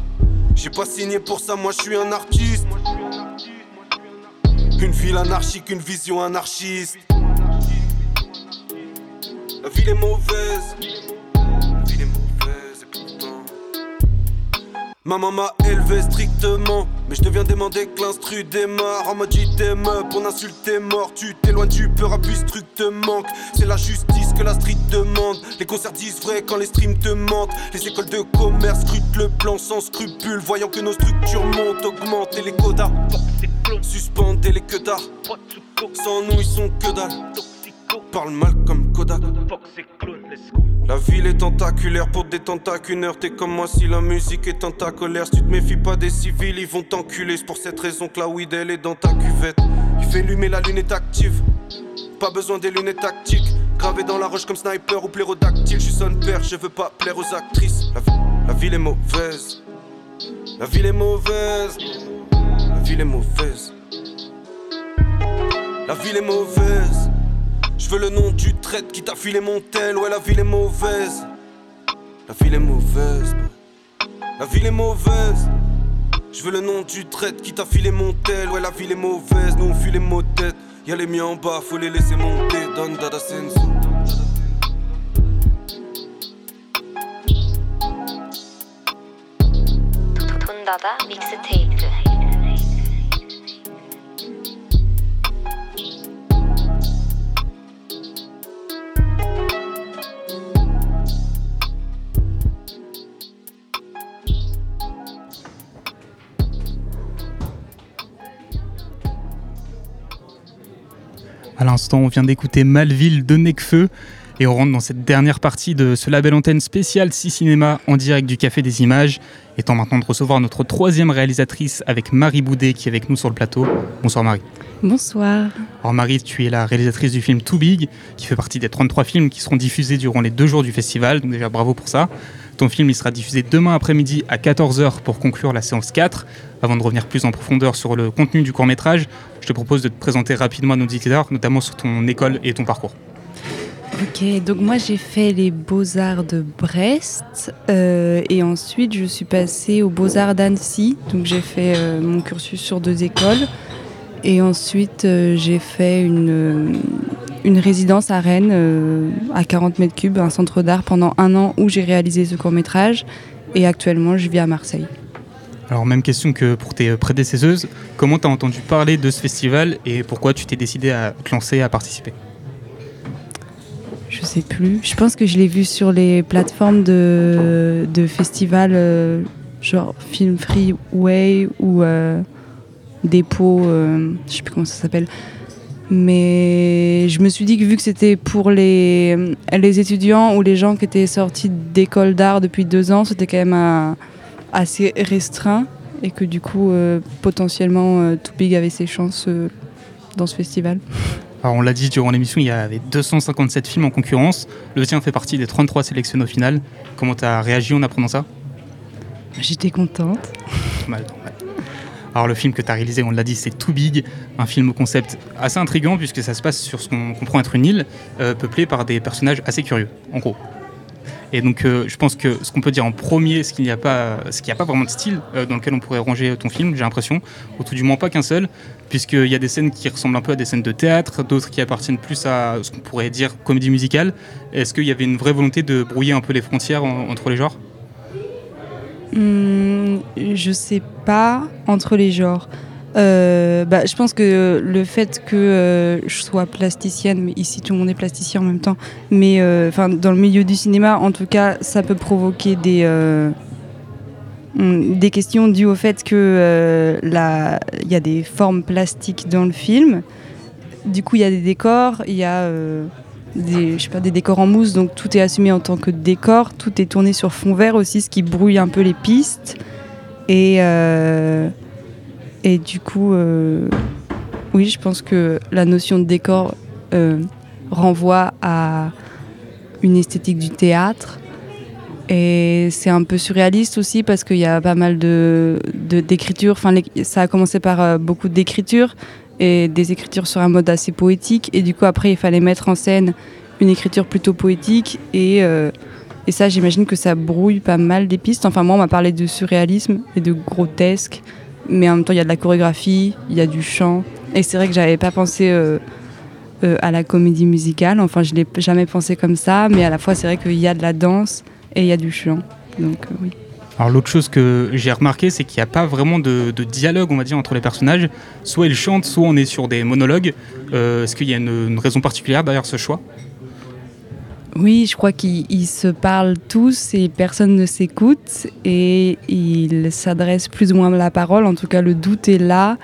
J'ai pas signé pour ça, moi je suis un artiste. Une ville anarchique, une vision anarchiste. La ville est mauvaise. Maman m'a élevé strictement. Mais je deviens dès que l'instru démarre. En mode j't'aime up, on insulte tes morts. Tu t'éloignes du peur, ce truc te manque. C'est la justice que la street demande. Les concerts disent vrai quand les streams te mentent. Les écoles de commerce scrutent le plan sans scrupule. Voyant que nos structures montent, augmentent les quotas. Suspendez les queues d'art. Sans nous, ils sont que dalle. Parle mal comme Kodak. La ville est tentaculaire pour des tentacuneurs. T'es comme moi si la musique est tentaculaire. Si tu te méfies pas des civils, ils vont t'enculer. C'est pour cette raison que la weed elle est dans ta cuvette. Il fait allumer la lune est active. Pas besoin des lunettes tactiques. Gravé dans la roche comme sniper ou plérodactyle. Je suis son père, je veux pas plaire aux actrices. La ville est mauvaise. La ville est mauvaise. La ville est mauvaise. La ville est mauvaise. Je veux le nom du traite qui t'a filé mon tel. Ouais, la ville est mauvaise. La ville est mauvaise. La ville est mauvaise. Je veux le nom du traite qui t'a filé mon tel. Ouais, la ville est mauvaise. Nous on file les mots tête. Y'a les miens en bas, faut les laisser monter. Don Dada Sensu. 분다 l'instant, on vient d'écouter Malville de Necfeu et on rentre dans cette dernière partie de ce label antenne spécial 6 Cinéma en direct du Café des Images. Étant maintenant de recevoir notre troisième réalisatrice avec Marie Boudet qui est avec nous sur le plateau. Bonsoir Marie. Bonsoir. Alors Marie, tu es la réalisatrice du film Too Big, qui fait partie des 33 films qui seront diffusés durant les deux jours du festival, donc déjà bravo pour ça. Ton film il sera diffusé demain après-midi à 14h pour conclure la séance 4. Avant de revenir plus en profondeur sur le contenu du court-métrage, je te propose de te présenter rapidement à nos auditeurs, notamment sur ton école et ton parcours. Ok, donc moi j'ai fait les beaux-arts de Brest euh, et ensuite je suis passée aux beaux-arts d'Annecy. Donc j'ai fait euh, mon cursus sur deux écoles et ensuite euh, j'ai fait une, euh, une résidence à Rennes euh, à 40 mètres cubes, un centre d'art pendant un an où j'ai réalisé ce court-métrage et actuellement je vis à Marseille. Alors même question que pour tes prédécesseuses, comment tu as entendu parler de ce festival et pourquoi tu t'es décidé à te lancer à participer? Je sais plus. Je pense que je l'ai vu sur les plateformes de, de festivals euh, genre Film Freeway ou euh, Dépôt, euh, je sais plus comment ça s'appelle. Mais je me suis dit que vu que c'était pour les, les étudiants ou les gens qui étaient sortis d'école d'art depuis deux ans, c'était quand même un- assez restreint et que du coup, euh, potentiellement, euh, Too Big avait ses chances euh, dans ce festival. Alors on l'a dit durant l'émission, il y avait 257 films en concurrence. Le tien fait partie des 33 sélectionnés au final. Comment tu as réagi en apprenant ça? J'étais contente. Normal, normal. Alors le film que tu as réalisé, on l'a dit, c'est Too Big, un film au concept assez intrigant puisque ça se passe sur ce qu'on comprend être une île euh, peuplée par des personnages assez curieux, en gros. Et donc euh, je pense que ce qu'on peut dire en premier, ce qu'il n'y a pas, a pas vraiment de style euh, dans lequel on pourrait ranger ton film, j'ai l'impression, ou tout du moins pas qu'un seul, puisqu'il y a des scènes qui ressemblent un peu à des scènes de théâtre, d'autres qui appartiennent plus à ce qu'on pourrait dire comédie musicale. Est-ce qu'il y avait une vraie volonté de brouiller un peu les frontières en- entre les genres? Hmm, je sais pas entre les genres. Euh, bah, je pense que le fait que euh, je sois plasticienne, mais ici tout le monde est plasticien en même temps, mais euh, dans le milieu du cinéma, en tout cas, ça peut provoquer des hmm, des questions dues au fait que il y a des formes plastiques dans le film. Du coup, il y a des décors, il y a des, je sais pas, des décors en mousse, donc tout est assumé en tant que décor. Tout est tourné sur fond vert aussi, ce qui brouille un peu les pistes. Et, euh, et du coup, euh, oui, je pense que la notion de décor euh, renvoie à une esthétique du théâtre. Et c'est un peu surréaliste aussi parce qu'il y a pas mal de d'écriture. Enfin, ça a commencé par beaucoup d'écriture des écritures sur un mode assez poétique. Et du coup, après, il fallait mettre en scène une écriture plutôt poétique. Et, euh, et ça, j'imagine que ça brouille pas mal des pistes. Enfin, moi, on m'a parlé de surréalisme et de grotesque. Mais en même temps, il y a de la chorégraphie, il y a du chant. Et c'est vrai que j'avais pas pensé euh, euh, à la comédie musicale. Enfin, je l'ai jamais pensé comme ça. Mais à la fois, c'est vrai qu'il y a de la danse et il y a du chant. Donc, oui. Alors l'autre chose que j'ai remarqué, c'est qu'il n'y a pas vraiment de, dialogue, on va dire, entre les personnages. Soit ils chantent, soit on est sur des monologues. Euh, Est-ce qu'il y a une, raison particulière derrière ce choix? Oui, je crois qu'ils ils se parlent tous et personne ne s'écoute et ils s'adressent plus ou moins la parole. En tout cas, le doute est là.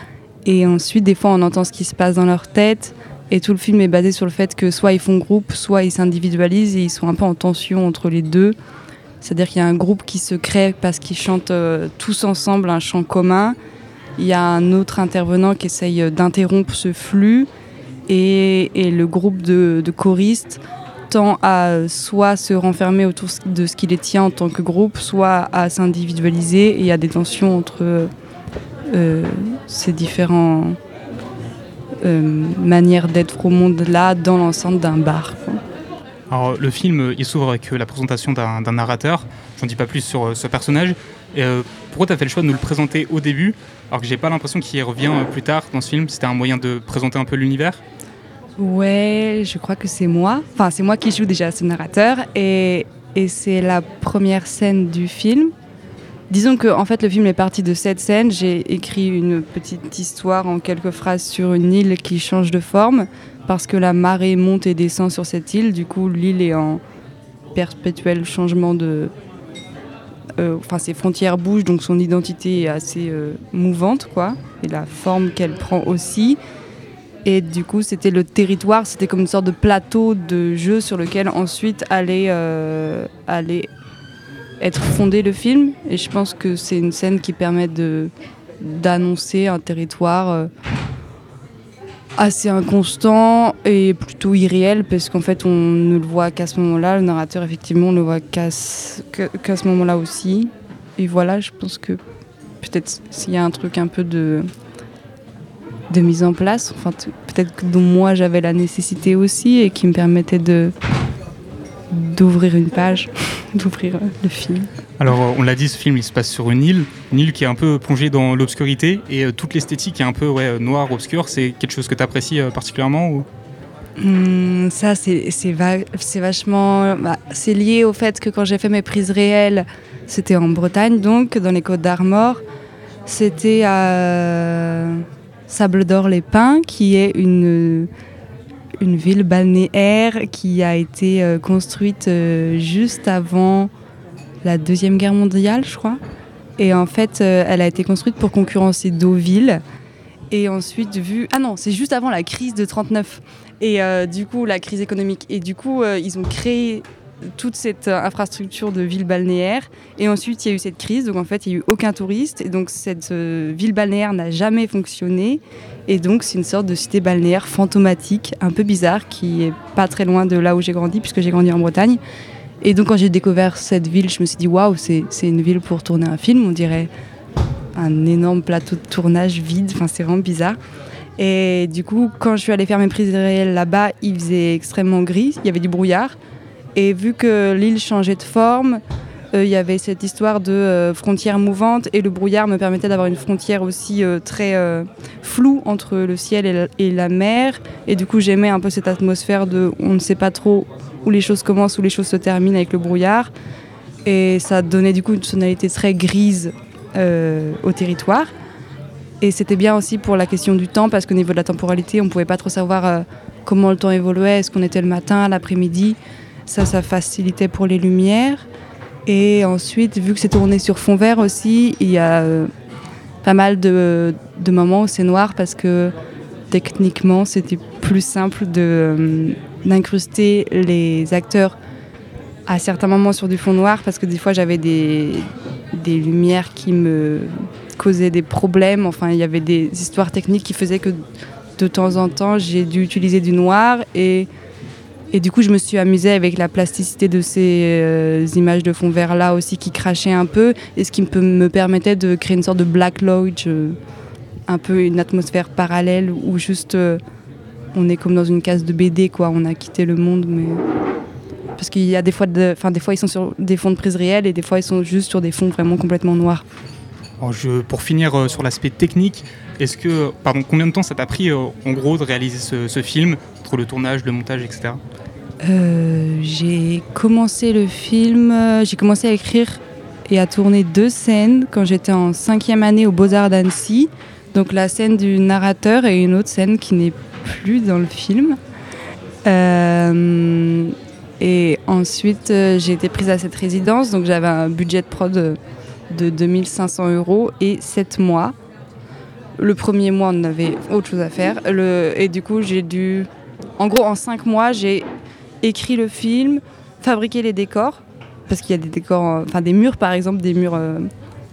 Et ensuite, des fois, on entend ce qui se passe dans leur tête. Et tout le film est basé sur le fait que soit ils font groupe, soit ils s'individualisent et ils sont un peu en tension entre les deux. C'est-à-dire qu'il y a un groupe qui se crée parce qu'ils chantent euh, tous ensemble un chant commun. Il y a un autre intervenant qui essaye euh, d'interrompre ce flux. Et, et le groupe de, de choristes tend à euh, soit se renfermer autour de ce qui les tient en tant que groupe, soit à s'individualiser. Et il y a des tensions entre ces différents euh, manières d'être au monde là dans l'enceinte d'un bar. Alors le film, il s'ouvre avec euh, la présentation d'un narrateur. J'en dis pas plus sur euh, ce personnage. Euh, pourquoi tu as fait le choix de nous le présenter au début, alors que j'ai pas l'impression qu'il revient plus tard dans ce film? C'était un moyen de présenter un peu l'univers? Ouais, je crois que c'est moi. Enfin, c'est moi qui joue déjà ce narrateur et, et c'est la première scène du film. Disons que en fait le film est parti de cette scène. J'ai écrit une petite histoire en quelques phrases sur une île qui change de forme parce que la marée monte et descend sur cette île. Du coup, l'île est en perpétuel changement de. euh, Enfin, ses frontières bougent, donc son identité est assez euh, mouvante, quoi. Et la forme qu'elle prend aussi. Et du coup, c'était le territoire, c'était comme une sorte de plateau de jeu sur lequel ensuite allait, euh, allait être fondé le film. Et je pense que c'est une scène qui permet d'annoncer un territoire assez inconstant et plutôt irréel parce qu'en fait on ne le voit qu'à ce moment-là. Le narrateur effectivement on ne le voit qu'à ce, moment-là aussi. Et voilà, je pense que peut-être s'il y a un truc un peu de de mise en place, enfin peut-être que dont moi j'avais la nécessité aussi et qui me permettait de d'ouvrir une page, d'ouvrir euh, le film. Alors, euh, on l'a dit, ce film, il se passe sur une île, une île qui est un peu plongée dans l'obscurité et euh, toute l'esthétique est un peu ouais, noire, obscure. C'est quelque chose que tu apprécies particulièrement ou... Hum, ça, c'est c'est va- vachement. bah, c'est lié au fait que quand j'ai fait mes prises réelles, c'était en Bretagne, donc dans les Côtes d'Armor. C'était à Sable d'Or-les-Pins, qui est une, une ville balnéaire qui a été euh, construite euh, juste avant la Deuxième Guerre mondiale, je crois. Et en fait, euh, elle a été construite pour concurrencer Deauville. Et ensuite, vu. Ah non, c'est juste avant la crise de 39. Et du coup, la crise économique. Et du coup, ils ont créé toute cette infrastructure de ville balnéaire. Et ensuite, il y a eu cette crise. Donc, en fait, il n'y a eu aucun touriste. Et donc, cette ville balnéaire n'a jamais fonctionné. Et donc, c'est une sorte de cité balnéaire fantomatique, un peu bizarre, qui est pas très loin de là où j'ai grandi, puisque j'ai grandi en Bretagne. Et donc, quand j'ai découvert cette ville, je me suis dit, waouh, c'est une ville pour tourner un film. On dirait un énorme plateau de tournage vide. Enfin, c'est vraiment bizarre. Et du coup, quand je suis allée faire mes prises réelles là-bas, il faisait extrêmement gris, il y avait du brouillard. Et vu que l'île changeait de forme, il y avait cette histoire de euh, frontière mouvante et le brouillard me permettait d'avoir une frontière aussi euh, très euh, floue entre le ciel et la, mer. Et du coup, j'aimais un peu cette atmosphère de on ne sait pas trop où les choses commencent, où les choses se terminent avec le brouillard. Et ça donnait du coup une tonalité très grise euh, au territoire. Et c'était bien aussi pour la question du temps, parce qu'au niveau de la temporalité, on ne pouvait pas trop savoir euh, comment le temps évoluait, est-ce qu'on était le matin, l'après-midi. Ça, ça facilitait pour les lumières. Et ensuite, vu que c'est tourné sur fond vert aussi, il y a euh, pas mal de, moments où c'est noir parce que techniquement, c'était plus simple euh, d'incruster les acteurs à certains moments sur du fond noir parce que des fois j'avais des, des lumières qui me causaient des problèmes. Enfin, il y avait des histoires techniques qui faisaient que de temps en temps j'ai dû utiliser du noir et, et du coup je me suis amusée avec la plasticité de ces euh, images de fond vert là aussi qui crachaient un peu et ce qui me, permettait de créer une sorte de black lodge, euh, un peu une atmosphère parallèle où juste euh, on est comme dans une case de BD quoi, on a quitté le monde mais parce qu'il y a des fois, de- enfin des fois ils sont sur des fonds de prise réelle et des fois ils sont juste sur des fonds vraiment complètement noirs. Pour finir sur l'aspect technique, est-ce que, pardon, combien de temps ça t'a pris en gros de réaliser ce film, entre le tournage, le montage, etc. Euh, j'ai commencé le film, euh, j'ai commencé à écrire et à tourner deux scènes quand j'étais en cinquième année au Beaux-Arts d'Annecy. Donc la scène du narrateur et une autre scène qui n'est plus dans le film. Euh, et ensuite, j'ai été prise à cette résidence. Donc j'avais un budget de prod de, de 2500 euros et 7 mois. Le premier mois, on avait autre chose à faire. Et du coup, j'ai dû... En gros, en 5 mois, j'ai écrit le film, fabriqué les décors, parce qu'il y a des décors, euh, enfin des murs par exemple, des murs euh,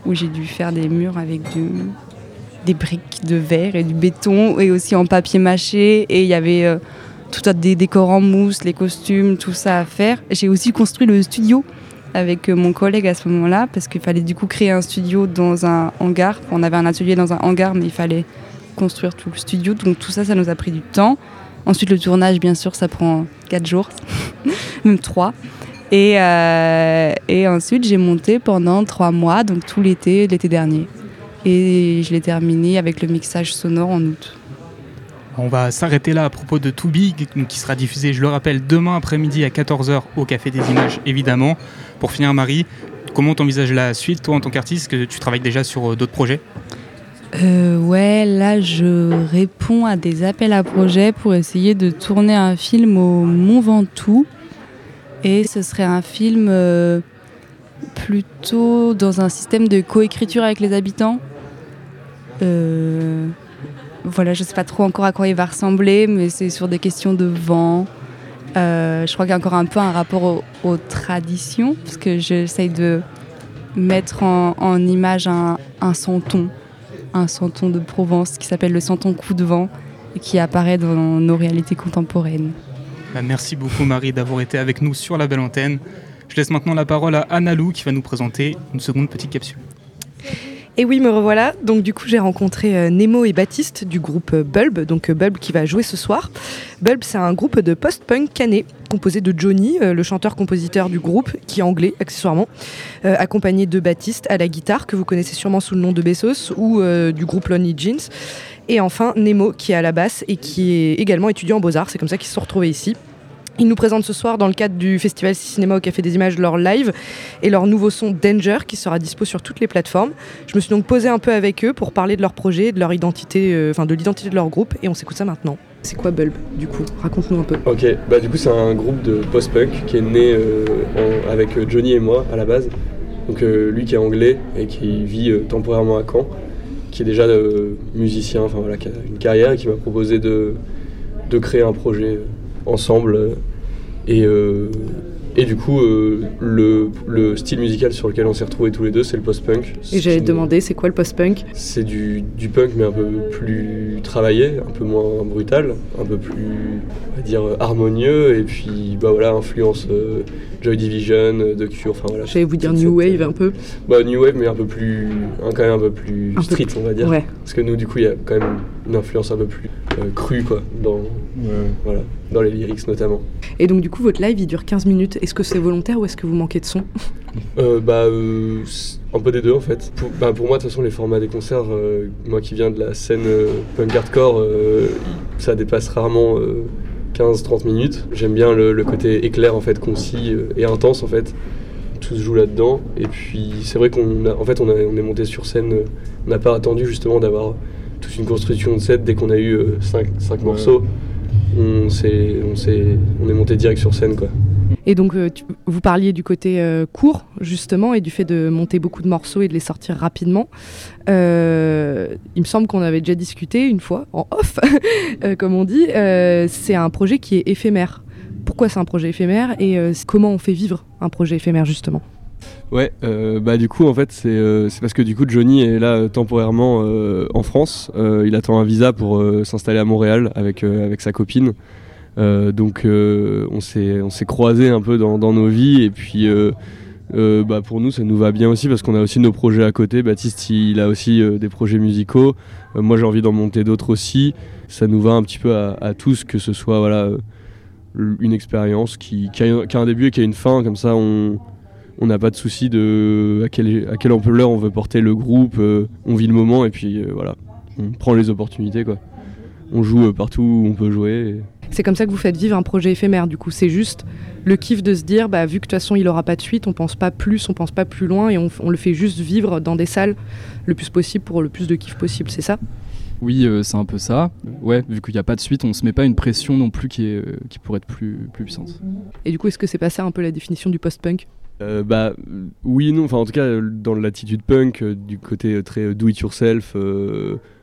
où j'ai dû faire des murs avec des briques de verre et du béton, et aussi en papier mâché, et il y avait euh, tout un des décors en mousse, les costumes, tout ça à faire. J'ai aussi construit le studio avec euh, mon collègue à ce moment-là, parce qu'il fallait du coup créer un studio dans un hangar. On avait un atelier dans un hangar, mais il fallait construire tout le studio, donc tout ça, ça nous a pris du temps. Ensuite, le tournage, bien sûr, ça prend 4 jours, même 3. Et, euh, et ensuite, j'ai monté pendant 3 mois, donc tout l'été, l'été dernier. Et je l'ai terminé avec le mixage sonore en août. On va s'arrêter là à propos de To Big, qui sera diffusé, je le rappelle, demain après-midi à 14h au Café des Images, évidemment. Pour finir, Marie, comment t'envisages la suite, toi, en tant qu'artiste, que tu travailles déjà sur euh, d'autres projets? Euh, ouais, là, je réponds à des appels à projets pour essayer de tourner un film au Mont Ventoux. Et ce serait un film euh, plutôt dans un système de coécriture avec les habitants. Euh, voilà, je sais pas trop encore à quoi il va ressembler, mais c'est sur des questions de vent. Je crois qu'il y a encore un peu un rapport au- aux traditions, parce que j'essaye de mettre en, image un, un santon, un santon de Provence qui s'appelle le santon coup de vent et qui apparaît dans nos réalités contemporaines. Bah, Merci beaucoup, Marie, d'avoir été avec nous sur la belle antenne. Je laisse maintenant la parole à Anna Lou qui va nous présenter une seconde petite capsule. Et oui, me revoilà. Donc du coup, j'ai rencontré euh, Nemo et Baptiste du groupe euh, Bulb, donc euh, Bulb qui va jouer ce soir. Bulb, c'est un groupe de post-punk canet composé de Johnny, le chanteur-compositeur du groupe, qui est anglais accessoirement, accompagné de Baptiste à la guitare, que vous connaissez sûrement sous le nom de Bessos, ou du groupe Lonely Jeans. Et enfin, Nemo, qui est à la basse et qui est également étudiant en beaux-arts. C'est comme ça qu'ils se sont retrouvés ici. Ils nous présentent ce soir dans le cadre du festival Cinéma au Café des Images leur live et leur nouveau son Danger qui sera dispo sur toutes les plateformes. Je me suis donc posé un peu avec eux pour parler de leur projet, de leur identité, euh, enfin de l'identité de leur groupe et on s'écoute ça maintenant. C'est quoi Bulb du coup? Raconte-nous un peu. Ok, bah du coup c'est un groupe de post-punk qui est né euh, en- avec Johnny et moi à la base. Donc euh, lui qui est anglais et qui vit euh, temporairement à Caen, qui est déjà euh, musicien, enfin voilà, qui a une carrière et qui m'a proposé de, de créer un projet euh, ensemble. euh, et, euh, et du coup euh, le, le style musical sur lequel on s'est retrouvés tous les deux c'est le post-punk. Et j'allais te demander, c'est quoi le post-punk? C'est du, du punk mais un peu plus travaillé, un peu moins brutal, un peu plus on va dire harmonieux et puis bah voilà influence euh, Joy Division, The Cure, enfin voilà. J'allais vous dire New cette- Wave un peu. Bah New Wave mais un peu plus un- quand même un peu plus Un peu street on va dire. Ouais. Parce que nous du coup il y a quand même une influence un peu plus euh, crue quoi dans voilà dans les lyrics notamment. Et donc du coup votre live il dure 15 minutes. Est-ce que c'est volontaire ou est-ce que vous manquez de son? Euh, bah, euh, un peu des deux en fait. Pour, bah, pour moi, de toute façon, les formats des concerts, euh, moi qui viens de la scène euh, punk hardcore, euh, ça dépasse rarement euh, 15-30 minutes. J'aime bien le, le côté éclair en fait, concis euh, et intense en fait. Tout se joue là-dedans. Et puis, c'est vrai qu'on a, en fait, on, a- on est monté sur scène. euh, on n'a pas attendu justement d'avoir toute une construction de set dès qu'on a eu 5 morceaux. On, s'est- on, on est monté direct sur scène quoi. Et donc, euh, vous parliez du côté euh, court, justement, et du fait de monter beaucoup de morceaux et de les sortir rapidement. Euh, il me semble qu'on avait déjà discuté une fois, en off, comme on dit. C'est un projet qui est éphémère. Pourquoi c'est un projet éphémère et comment on fait vivre un projet éphémère, justement? Ouais, euh, bah du coup en fait c'est euh, c'est parce que du coup Johnny est là euh, temporairement en France. Il attend un visa pour s'installer à Montréal avec avec sa copine. Donc on s'est croisés un peu dans, dans nos vies et puis bah pour nous ça nous va bien aussi parce qu'on a aussi nos projets à côté. Baptiste il a aussi des projets musicaux. Moi j'ai envie d'en monter d'autres aussi. Ça nous va un petit peu à, tous que ce soit voilà une expérience qui, qui, a, qui a un début et qui a une fin comme ça on on n'a pas de souci de à quelle, à quelle ampleur on veut porter le groupe, euh, on vit le moment et puis euh, voilà, on prend les opportunités quoi. On joue euh, partout où on peut jouer. et- C'est comme ça que vous faites vivre un projet éphémère, du coup. C'est juste le kiff de se dire, bah, vu que de toute façon il aura pas de suite, on pense pas plus, on pense pas plus loin et on, on le fait juste vivre dans des salles le plus possible pour le plus de kiff possible, c'est ça? Oui, euh, c'est un peu ça. Ouais, vu qu'il n'y a pas de suite, on se met pas une pression non plus qui, est, euh, qui pourrait être plus, plus puissante. Et du coup, est-ce que c'est pas ça un peu la définition du post-punk? Euh, bah oui non, enfin en tout cas dans l'attitude punk, euh, du côté euh, très do it yourself,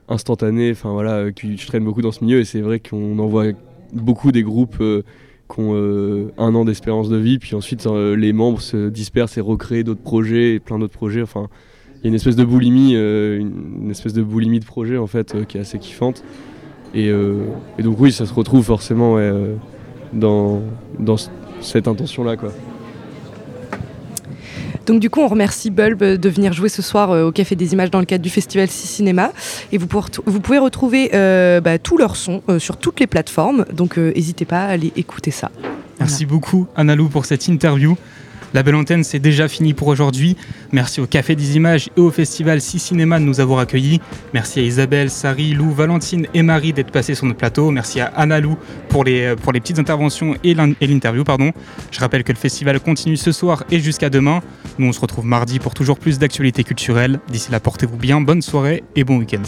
instantané, enfin voilà, je traîne beaucoup dans ce milieu et c'est vrai qu'on en voit beaucoup des groupes qui ont un an d'espérance de vie, puis ensuite les membres se dispersent et recréent d'autres projets et plein d'autres projets, enfin il y a une espèce de boulimie, une, espèce de boulimie de projet en fait qui est assez kiffante. Et, donc oui, ça se retrouve forcément dans, dans cette intention-là quoi. Donc du coup, on remercie Bulb de venir jouer ce soir euh, au Café des Images dans le cadre du festival Six Cinéma. Et vous pouvez, vous pouvez retrouver euh, bah, tous leurs sons euh, sur toutes les plateformes. Donc euh, n'hésitez pas à aller écouter ça. Merci beaucoup Analou pour cette interview. La belle antenne, c'est déjà fini pour aujourd'hui. Merci au Café des Images et au Festival 6 Cinéma de nous avoir accueillis. Merci à Isabelle, Sari, Lou, Valentine et Marie d'être passées sur notre plateau. Merci à pour les, pour les petites interventions et l'interview. pardon. Je rappelle que le festival continue ce soir et jusqu'à demain. Nous, on se retrouve mardi pour toujours plus d'actualités culturelles. D'ici là, portez-vous bien, bonne soirée et bon week-end.